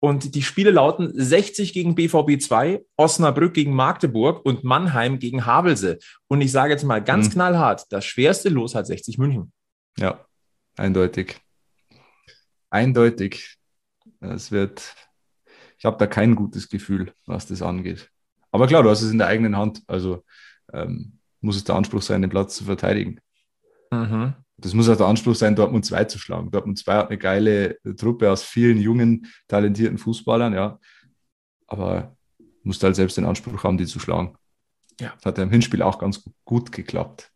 Und die Spiele lauten 60 gegen BVB 2, Osnabrück gegen Magdeburg und Mannheim gegen Havelse. Und ich sage jetzt mal ganz mhm. knallhart, das schwerste Los hat 60 München. Ja, eindeutig. Eindeutig. Es wird, ich habe da kein gutes Gefühl, was das angeht. Aber klar, du hast es in der eigenen Hand. Also ähm, muss es der Anspruch sein, den Platz zu verteidigen. Mhm. Das muss auch der Anspruch sein, Dortmund 2 zu schlagen. Dortmund 2 hat eine geile Truppe aus vielen jungen, talentierten Fußballern, ja. Aber musst halt selbst den Anspruch haben, die zu schlagen. Ja. Das hat ja im Hinspiel auch ganz gut geklappt.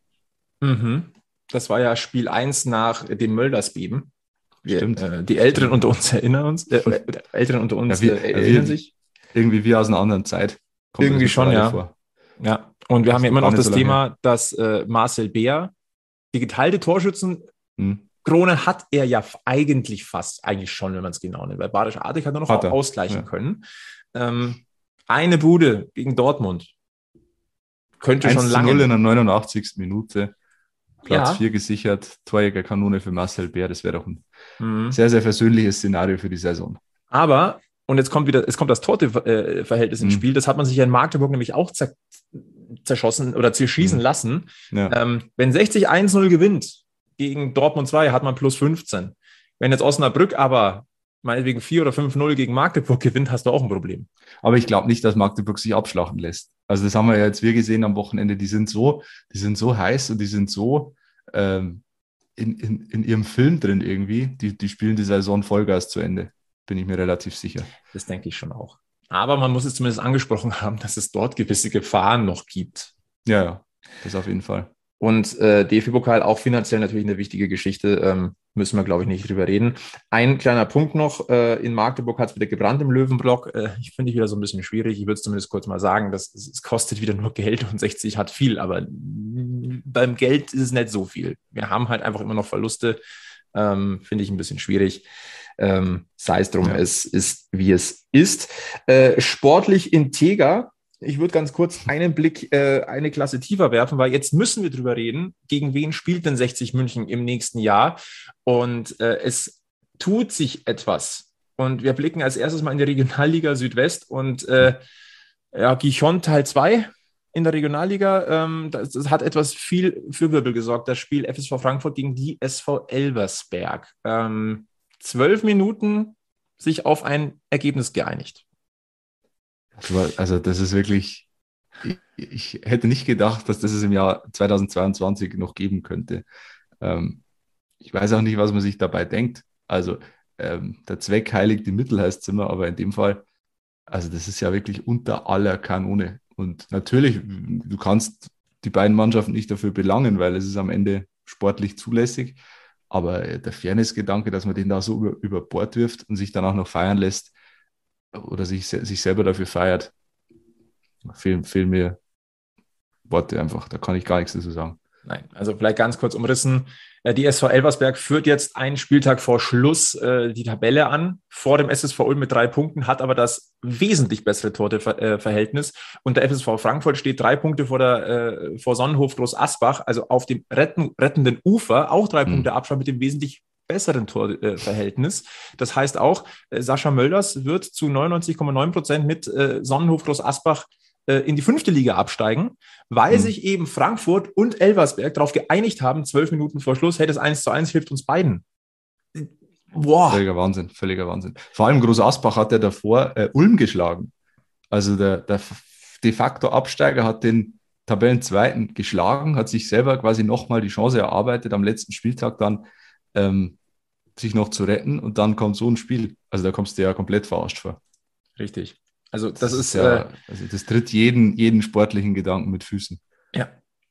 Mhm. Das war ja Spiel 1 nach dem Möldersbeben. Stimmt. Äh, die Älteren unter uns erinnern uns, äh, Älteren unter uns ja, wir, äh, erinnern wir, sich. Irgendwie wie aus einer anderen Zeit. Irgendwie schon, ja. Vor. Ja, und wir das haben ja immer noch das Thema, dass äh, Marcel Beer die geteilte Torschützenkrone hm. hat er ja eigentlich fast, eigentlich schon, wenn man es genau nimmt. Weil Badisch Artig hat nur noch hat ausgleichen ja. können. Ähm, eine Bude gegen Dortmund könnte schon lange. 0 in der 89. Minute. Platz ja. 4 gesichert, Torjägerkanone für Marcel Bär. Das wäre doch ein mhm. sehr, sehr versöhnliches Szenario für die Saison. Aber, und jetzt kommt wieder, es kommt das Torte-Verhältnis ins mhm. Spiel. Das hat man sich ja in Magdeburg nämlich auch zerschossen oder zerschießen mhm. lassen. Ja. Ähm, wenn 60 1-0 gewinnt gegen Dortmund 2, hat man plus 15. Wenn jetzt Osnabrück aber meinetwegen 4 oder 5-0 gegen Magdeburg gewinnt, hast du auch ein Problem. Aber ich glaube nicht, dass Magdeburg sich abschlachten lässt. Also das haben wir ja jetzt wir gesehen am Wochenende. Die sind so, die sind so heiß und die sind so ähm, in, in, in ihrem Film drin irgendwie. Die, die spielen die Saison Vollgas zu Ende. Bin ich mir relativ sicher. Das denke ich schon auch. Aber man muss es zumindest angesprochen <laughs> haben, dass es dort gewisse Gefahren noch gibt. Ja, ja, das auf jeden Fall. Und äh, DFB-Pokal auch finanziell natürlich eine wichtige Geschichte, ähm, müssen wir, glaube ich, nicht drüber reden. Ein kleiner Punkt noch, äh, in Magdeburg hat es wieder gebrannt im Löwenblock. Äh, ich finde ich wieder so ein bisschen schwierig. Ich würde es zumindest kurz mal sagen, dass es kostet wieder nur <laughs> Geld und 60 hat viel, aber beim Geld ist es nicht so viel. Wir haben halt einfach immer noch Verluste, ähm, finde ich ein bisschen schwierig. Ähm, sei es drum, ja. es ist, wie es ist. Äh, sportlich integer. Ich würde ganz kurz einen Blick äh, eine Klasse tiefer werfen, weil jetzt müssen wir drüber reden, gegen wen spielt denn 60 München im nächsten Jahr? Und äh, es tut sich etwas. Und wir blicken als erstes mal in die Regionalliga Südwest und äh, ja, Gichon Teil 2 in der Regionalliga. Ähm, das, das, hat etwas viel für Wirbel gesorgt, das Spiel FSV Frankfurt gegen die SV Elversberg. Ähm, zwölf Minuten sich auf ein Ergebnis geeinigt. Also das ist wirklich, ich, hätte nicht gedacht, dass das es im Jahr 2022 noch geben könnte. Ähm, ich weiß auch nicht, was man sich dabei denkt. Also ähm, der Zweck heiligt die Mittel heißt immer, aber in dem Fall, also das ist ja wirklich unter aller Kanone. Und natürlich, du kannst die beiden Mannschaften nicht dafür belangen, weil es ist am Ende sportlich zulässig. Aber der Fairness-Gedanke, dass man den da so über, über Bord wirft und sich dann auch noch feiern lässt oder sich, sich selber dafür feiert, fehlen, fehlen mir Worte einfach. Da kann ich gar nichts dazu sagen. Nein, also vielleicht ganz kurz umrissen. Äh, die SV Elversberg führt jetzt einen Spieltag vor Schluss äh, die Tabelle an, vor dem SSV Ulm mit drei Punkten, hat aber das wesentlich bessere Torteverhältnis. Und der FSV Frankfurt steht drei Punkte vor, der, äh, vor Sonnenhof Groß Asbach, also auf dem retten, rettenden Ufer, auch drei mhm. Punkte Abstand mit dem wesentlich besseren Torverhältnis. Das heißt auch, äh, Sascha Mölders wird zu 99,9 Prozent mit äh, Sonnenhof Groß Asbach äh, in die fünfte Liga absteigen, weil mhm. sich eben Frankfurt und Elversberg darauf geeinigt haben, zwölf Minuten vor Schluss, hey, das 1 zu 1 hilft uns beiden. Boah. Völliger Wahnsinn, völliger Wahnsinn. Vor allem Groß Asbach hat er davor äh, Ulm geschlagen. Also der, der de facto Absteiger hat den Tabellenzweiten geschlagen, hat sich selber quasi nochmal die Chance erarbeitet, am letzten Spieltag dann ähm, sich noch zu retten und dann kommt so ein Spiel. Also da kommst du ja komplett verarscht vor. Richtig. Also das, das ist, ja, äh, also das tritt jeden, jeden sportlichen Gedanken mit Füßen. Ja,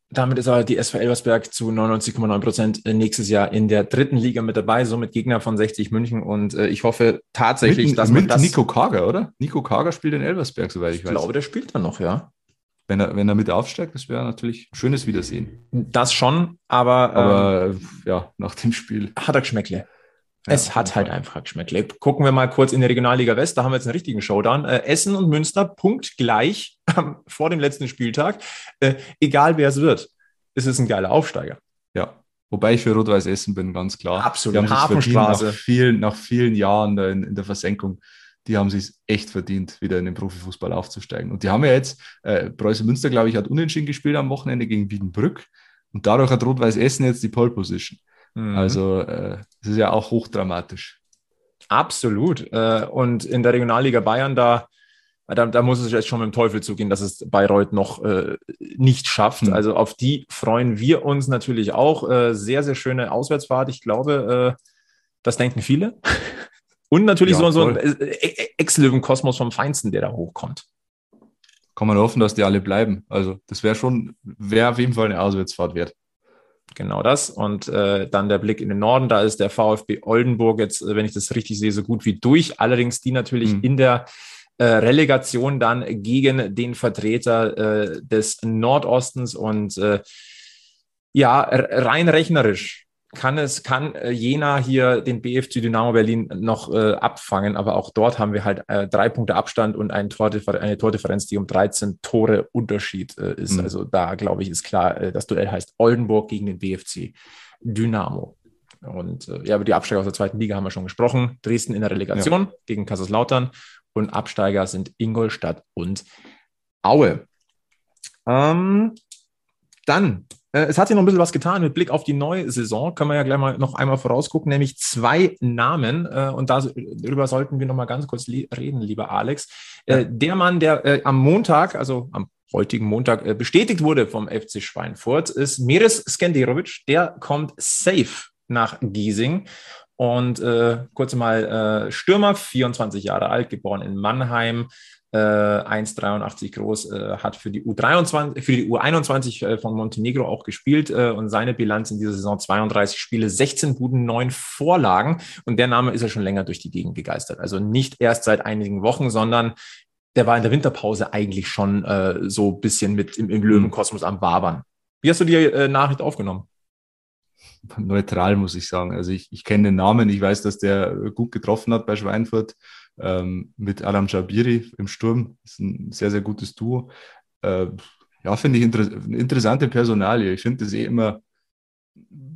damit ist aber die SV Elversberg zu 99,9 Prozent nächstes Jahr in der dritten Liga mit dabei, somit Gegner von 60 München. Und äh, ich hoffe tatsächlich, mit, dass man das. Nico Kager, oder? Nico Kager spielt in Elversberg, soweit ich, ich weiß. Ich glaube, der spielt dann noch, ja. Wenn er, wenn er mit aufsteigt, das wäre natürlich ein schönes Wiedersehen. Das schon, aber. Aber ähm, ja, nach dem Spiel. Hat er Geschmäckle. Es hat halt einfach geschmeckt. Gucken wir mal kurz in die Regionalliga West, da haben wir jetzt einen richtigen Showdown. Äh, Essen und Münster punktgleich <laughs> vor dem letzten Spieltag. Äh, egal wer es wird, ist es ein geiler Aufsteiger. Ja, Wobei ich für Rot-Weiß Essen bin, ganz klar. Absolut. Die haben Hafenstraße. Nach vielen, nach vielen Jahren in, in, der Versenkung, die haben sich echt verdient, wieder in den Profifußball aufzusteigen. Und die haben ja jetzt, äh, Preußen Münster, glaube ich, hat unentschieden gespielt am Wochenende gegen Wiedenbrück. Und dadurch hat Rot-Weiß Essen jetzt die Pole Position. Mhm. Also, äh, es ist ja auch hochdramatisch. Absolut. Äh, und in der Regionalliga Bayern, da da, da, muss es jetzt schon mit dem Teufel zugehen, dass es Bayreuth noch äh, nicht schafft. Mhm. Also auf die freuen wir uns natürlich auch. Äh, sehr, sehr schöne Auswärtsfahrt. Ich glaube, äh, das denken viele. <laughs> Und natürlich ja, so, so ein äh, äh, Ex-Löwen-Kosmos vom Feinsten, der da hochkommt. Kann man hoffen, dass die alle bleiben. Also das wäre schon, wäre auf jeden Fall eine Auswärtsfahrt wert. Genau das. Und äh, dann der Blick in den Norden, da ist der VfB Oldenburg jetzt, wenn ich das richtig sehe, so gut wie durch. Allerdings die natürlich mhm. in der äh, Relegation dann gegen den Vertreter äh, des Nordostens und äh, ja, rein rechnerisch kann es, kann äh, Jena hier den BFC Dynamo Berlin noch äh, abfangen, aber auch dort haben wir halt äh, drei Punkte Abstand und ein Tordiffer eine Tordifferenz, die um 13 Tore Unterschied äh, ist. Mhm. Also da glaube ich, ist klar, äh, das Duell heißt Oldenburg gegen den BFC Dynamo. Und äh, ja, über die Absteiger aus der zweiten Liga haben wir schon gesprochen. Dresden in der Relegation ja. gegen Kaiserslautern und Absteiger sind Ingolstadt und Aue. Ähm, dann, es hat sich noch ein bisschen was getan mit Blick auf die neue Saison. Können wir ja gleich mal noch einmal vorausgucken, nämlich zwei Namen. Äh, und darüber sollten wir noch mal ganz kurz reden, lieber Alex. Äh, der Mann, der äh, am Montag, also am heutigen Montag äh, bestätigt wurde vom FC Schweinfurt, ist Miris Skenderovic. Der kommt safe nach Giesing. Und äh, kurz mal äh, Stürmer, 24 Jahre alt, geboren in Mannheim, äh, 1,83 groß, äh, hat für die U23, für die U21 äh, von Montenegro auch gespielt äh, und seine Bilanz in dieser Saison 32 Spiele, 16 Buden, 9 Vorlagen. Und der Name ist ja schon länger durch die Gegend gegeistert. Also nicht erst seit einigen Wochen, sondern der war in der Winterpause eigentlich schon äh, so ein bisschen mit im, im Löwenkosmos am Wabern. Wie hast du die äh, Nachricht aufgenommen? neutral, muss ich sagen. Also ich, ich kenne den Namen, ich weiß, dass der gut getroffen hat bei Schweinfurt ähm, mit Alam Jabiri im Sturm. Das ist ein sehr, sehr gutes Duo. Äh, ja, finde ich inter interessante Personalie. Ich finde es eh immer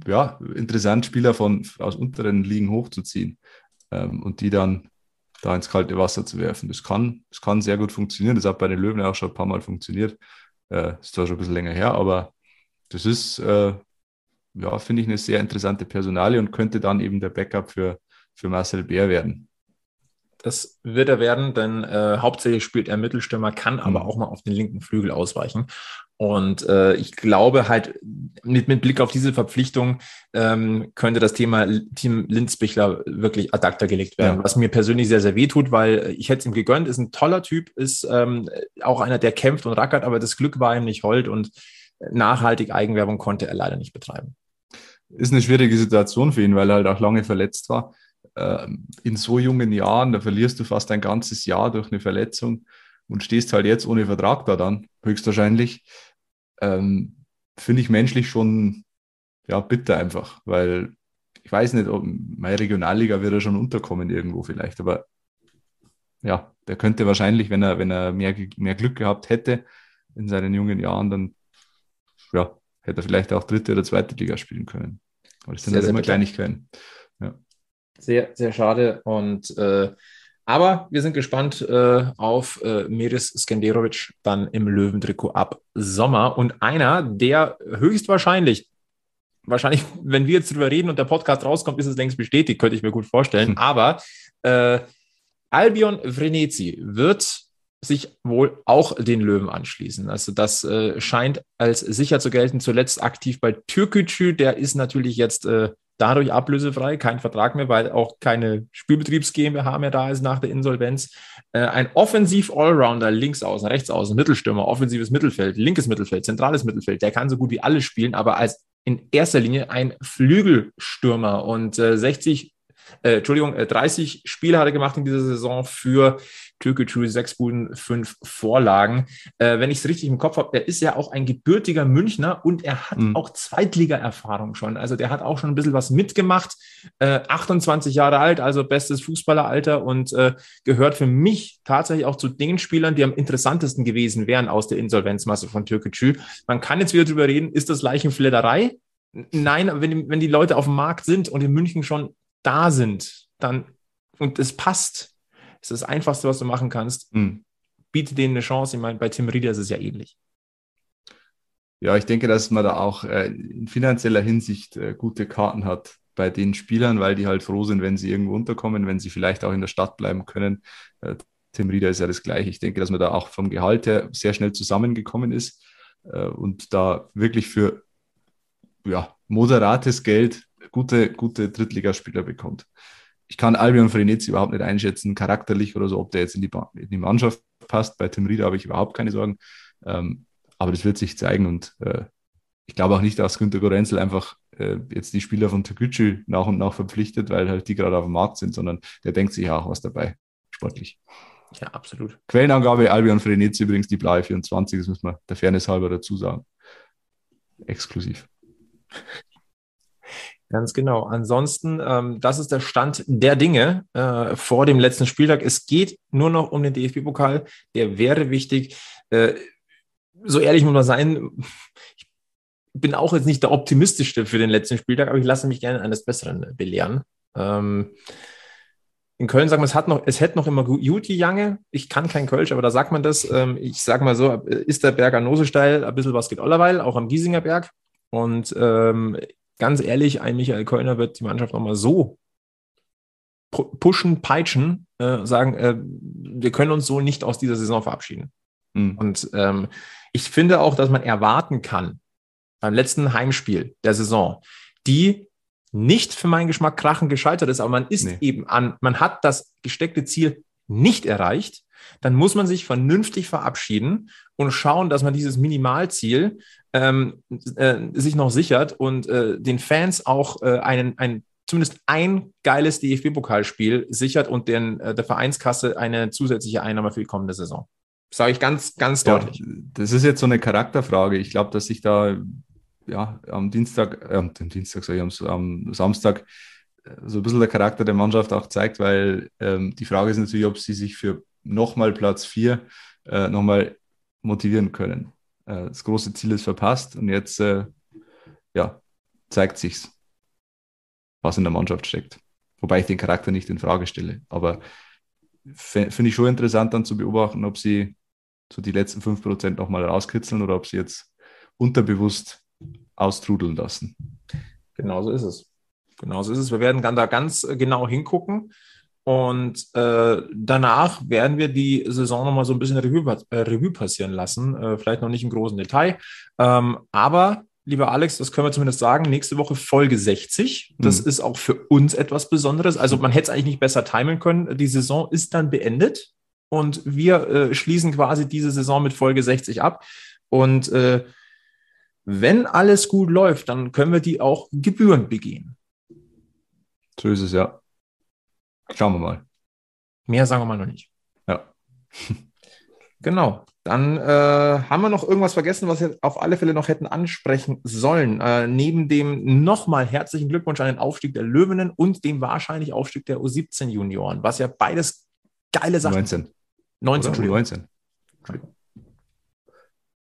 ja, interessant, Spieler von, aus unteren Ligen hochzuziehen ähm, und die dann da ins kalte Wasser zu werfen. Das kann, das kann sehr gut funktionieren. Das hat bei den Löwen auch schon ein paar Mal funktioniert. Äh, ist zwar schon ein bisschen länger her, aber das ist, äh, ja, finde ich eine sehr interessante Personalie und könnte dann eben der Backup für, für Marcel Bär werden. Das wird er werden, denn äh, hauptsächlich spielt er Mittelstürmer, kann aber mhm. auch mal auf den linken Flügel ausweichen. Und äh, ich glaube halt, mit, mit Blick auf diese Verpflichtung ähm, könnte das Thema Team Linzbichler wirklich ad acta gelegt werden, ja. was mir persönlich sehr, sehr weh tut, weil ich hätte es ihm gegönnt, ist ein toller Typ, ist ähm, auch einer, der kämpft und rackert, aber das Glück war ihm nicht hold und nachhaltig Eigenwerbung konnte er leider nicht betreiben ist eine schwierige Situation für ihn, weil er halt auch lange verletzt war. Ähm, in so jungen Jahren, da verlierst du fast ein ganzes Jahr durch eine Verletzung und stehst halt jetzt ohne Vertrag da dann, höchstwahrscheinlich. Ähm, Finde ich menschlich schon ja, bitter einfach, weil ich weiß nicht, ob meine Regionalliga wird er schon unterkommen irgendwo vielleicht, aber ja, der könnte wahrscheinlich, wenn er, wenn er mehr, mehr Glück gehabt hätte in seinen jungen Jahren, dann ja, hätte er vielleicht auch dritte oder zweite Liga spielen können. Aber das sind sehr, halt immer Kleinigkeiten. Sehr, sehr schade. Und äh, aber wir sind gespannt äh, auf äh, Miris Skenderovic dann im Löwentrikot ab Sommer. Und einer, der höchstwahrscheinlich, wahrscheinlich, wenn wir jetzt drüber reden und der Podcast rauskommt, ist es längst bestätigt, könnte ich mir gut vorstellen. Hm. Aber äh, Albion Vrenezi wird sich wohl auch den Löwen anschließen. Also das äh, scheint als sicher zu gelten. Zuletzt aktiv bei Türkücü, der ist natürlich jetzt äh, dadurch ablösefrei, kein Vertrag mehr, weil auch keine Spielbetriebs GmbH mehr da ist nach der Insolvenz. Äh, ein Offensiv-Allrounder, links außen, rechts außen, Mittelstürmer, offensives Mittelfeld, linkes Mittelfeld, zentrales Mittelfeld, der kann so gut wie alles spielen, aber als in erster Linie ein Flügelstürmer und 60 äh, Entschuldigung, äh, 30 Spiele hat er gemacht in dieser Saison für Türkgücü, sechs Buden, fünf Vorlagen. Äh, wenn ich es richtig im Kopf habe, er ist ja auch ein gebürtiger Münchner und er hat Mhm. auch Zweitliga-Erfahrung schon. Also der hat auch schon ein bisschen was mitgemacht. Äh, 28 Jahre alt, also bestes Fußballeralter und äh, gehört für mich tatsächlich auch zu den Spielern, die am interessantesten gewesen wären aus der Insolvenzmasse von Türkgücü. Man kann jetzt wieder drüber reden, ist das Leichenfledderei? Nein, wenn wenn die Leute auf dem Markt sind und in München schon da sind, dann und es passt, ist das Einfachste, was du machen kannst. Hm. Biete denen eine Chance. Ich meine, bei Tim Rieder ist es ja ähnlich. Ja, ich denke, dass man da auch äh, in finanzieller Hinsicht äh, gute Karten hat bei den Spielern, weil die halt froh sind, wenn sie irgendwo unterkommen, wenn sie vielleicht auch in der Stadt bleiben können. Äh, Tim Rieder ist ja das Gleiche. Ich denke, dass man da auch vom Gehalt her sehr schnell zusammengekommen ist äh, und da wirklich für ja, moderates Geld gute, gute Drittligaspieler bekommt. Ich kann Albion Frenetzi überhaupt nicht einschätzen, charakterlich oder so, ob der jetzt in die, in die Mannschaft passt. Bei Tim Rieder habe ich überhaupt keine Sorgen. Ähm, aber das wird sich zeigen und äh, ich glaube auch nicht, dass Günter Gorenzel einfach äh, jetzt die Spieler von Toguchi nach und nach verpflichtet, weil halt die gerade auf dem Markt sind, sondern der denkt sich ja auch was dabei, sportlich. Ja, absolut. Quellenangabe Albion Frenetzi übrigens die blaue 24, das muss man der Fairness halber dazu sagen. Exklusiv. Ganz genau. Ansonsten, ähm, das ist der Stand der Dinge äh, vor dem letzten Spieltag. Es geht nur noch um den DFB-Pokal. Der wäre wichtig. Äh, so ehrlich muss man sein, ich bin auch jetzt nicht der optimistischste für den letzten Spieltag, aber ich lasse mich gerne eines Besseren belehren. Ähm, in Köln sagen wir, es hat noch, es hätte noch immer gut Jange. Ich kann kein Kölsch, aber da sagt man das. Ähm, ich sag mal so, ist der Berg an Nose steil, ein bisschen was geht allerweil, auch am Giesinger Berg. Und ähm, ganz ehrlich, ein Michael Kölner wird die Mannschaft nochmal so pu- pushen, peitschen, äh, sagen, äh, wir können uns so nicht aus dieser Saison verabschieden. Hm. Und ähm, ich finde auch, dass man erwarten kann, beim letzten Heimspiel der Saison, die nicht für meinen Geschmack krachen gescheitert ist, aber man ist Nee. eben an, man hat das gesteckte Ziel nicht erreicht, dann muss man sich vernünftig verabschieden und schauen, dass man dieses Minimalziel ähm, äh, sich noch sichert und äh, den Fans auch äh, einen, ein, zumindest ein geiles DFB-Pokalspiel sichert und den, äh, der Vereinskasse eine zusätzliche Einnahme für die kommende Saison. Sage ich ganz, ganz Ja, deutlich. das ist jetzt so eine Charakterfrage. Ich glaube, dass sich da ja, am Dienstag, äh, am Dienstag, sag ich, am, am Samstag äh, so ein bisschen der Charakter der Mannschaft auch zeigt, weil ähm, die Frage ist natürlich, ob sie sich für nochmal Platz 4 äh, nochmal motivieren können. Äh, das große Ziel ist verpasst und jetzt äh, ja, zeigt sich's, was in der Mannschaft steckt. Wobei ich den Charakter nicht in Frage stelle. Aber finde ich schon interessant dann zu beobachten, ob sie so die letzten 5% nochmal rauskitzeln oder ob sie jetzt unterbewusst austrudeln lassen. Genau so ist es. Genau so ist es. Wir werden dann da ganz äh, genau hingucken. Und äh, danach werden wir die Saison nochmal so ein bisschen Revue, äh, Revue passieren lassen. Äh, vielleicht noch nicht im großen Detail. Ähm, aber, lieber Alex, das können wir zumindest sagen, nächste Woche Folge 60. Das Mhm. ist auch für uns etwas Besonderes. Also man hätte es eigentlich nicht besser timen können. Die Saison ist dann beendet. Und wir äh, schließen quasi diese Saison mit Folge 60 ab. Und äh, wenn alles gut läuft, dann können wir die auch gebührend begehen. So ist es ja. Schauen wir mal. Mehr sagen wir mal noch nicht. Ja. <laughs> Genau. Dann äh, haben wir noch irgendwas vergessen, was wir auf alle Fälle noch hätten ansprechen sollen. Äh, neben dem nochmal herzlichen Glückwunsch an den Aufstieg der Löwinnen und dem wahrscheinlich Aufstieg der U17 Junioren, was ja beides geile Sachen 19. 19, Oder? Entschuldigung. 19.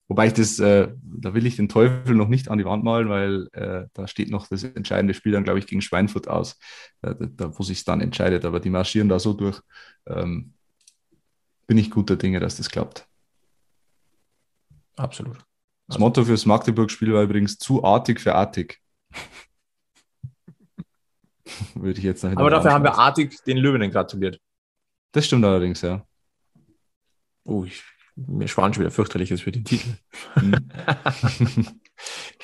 Wobei ich das, äh, da will ich den Teufel noch nicht an die Wand malen, weil äh, da steht noch das entscheidende Spiel dann, glaube ich, gegen Schweinfurt aus, äh, da, wo sich dann entscheidet. Aber die marschieren da so durch. Ähm, bin ich guter Dinge, dass das klappt. Absolut. Das Motto fürs Magdeburg-Spiel war übrigens zu artig für artig. <laughs> Würde ich jetzt noch Aber dafür haben wir artig den Löwinnen gratuliert. Das stimmt allerdings, ja. Oh, ich, mir schwan schon wieder fürchterliches für den Titel. Hm. <laughs>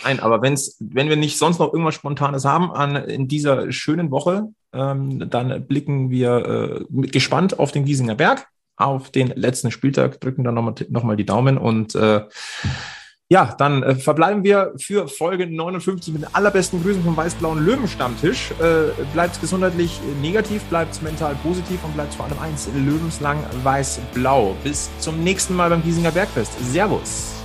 Nein, aber wenn's, wenn wir nicht sonst noch irgendwas Spontanes haben an, in dieser schönen Woche, ähm, dann blicken wir äh, gespannt auf den Giesinger Berg, auf den letzten Spieltag, drücken dann nochmal noch mal die Daumen und äh, Ja, dann äh, verbleiben wir für Folge 59 mit den allerbesten Grüßen vom weiß-blauen Löwenstammtisch. Äh, bleibt gesundheitlich negativ, bleibt mental positiv und bleibt vor allem eins, löwenslang weiß-blau. Bis zum nächsten Mal beim Giesinger Bergfest. Servus.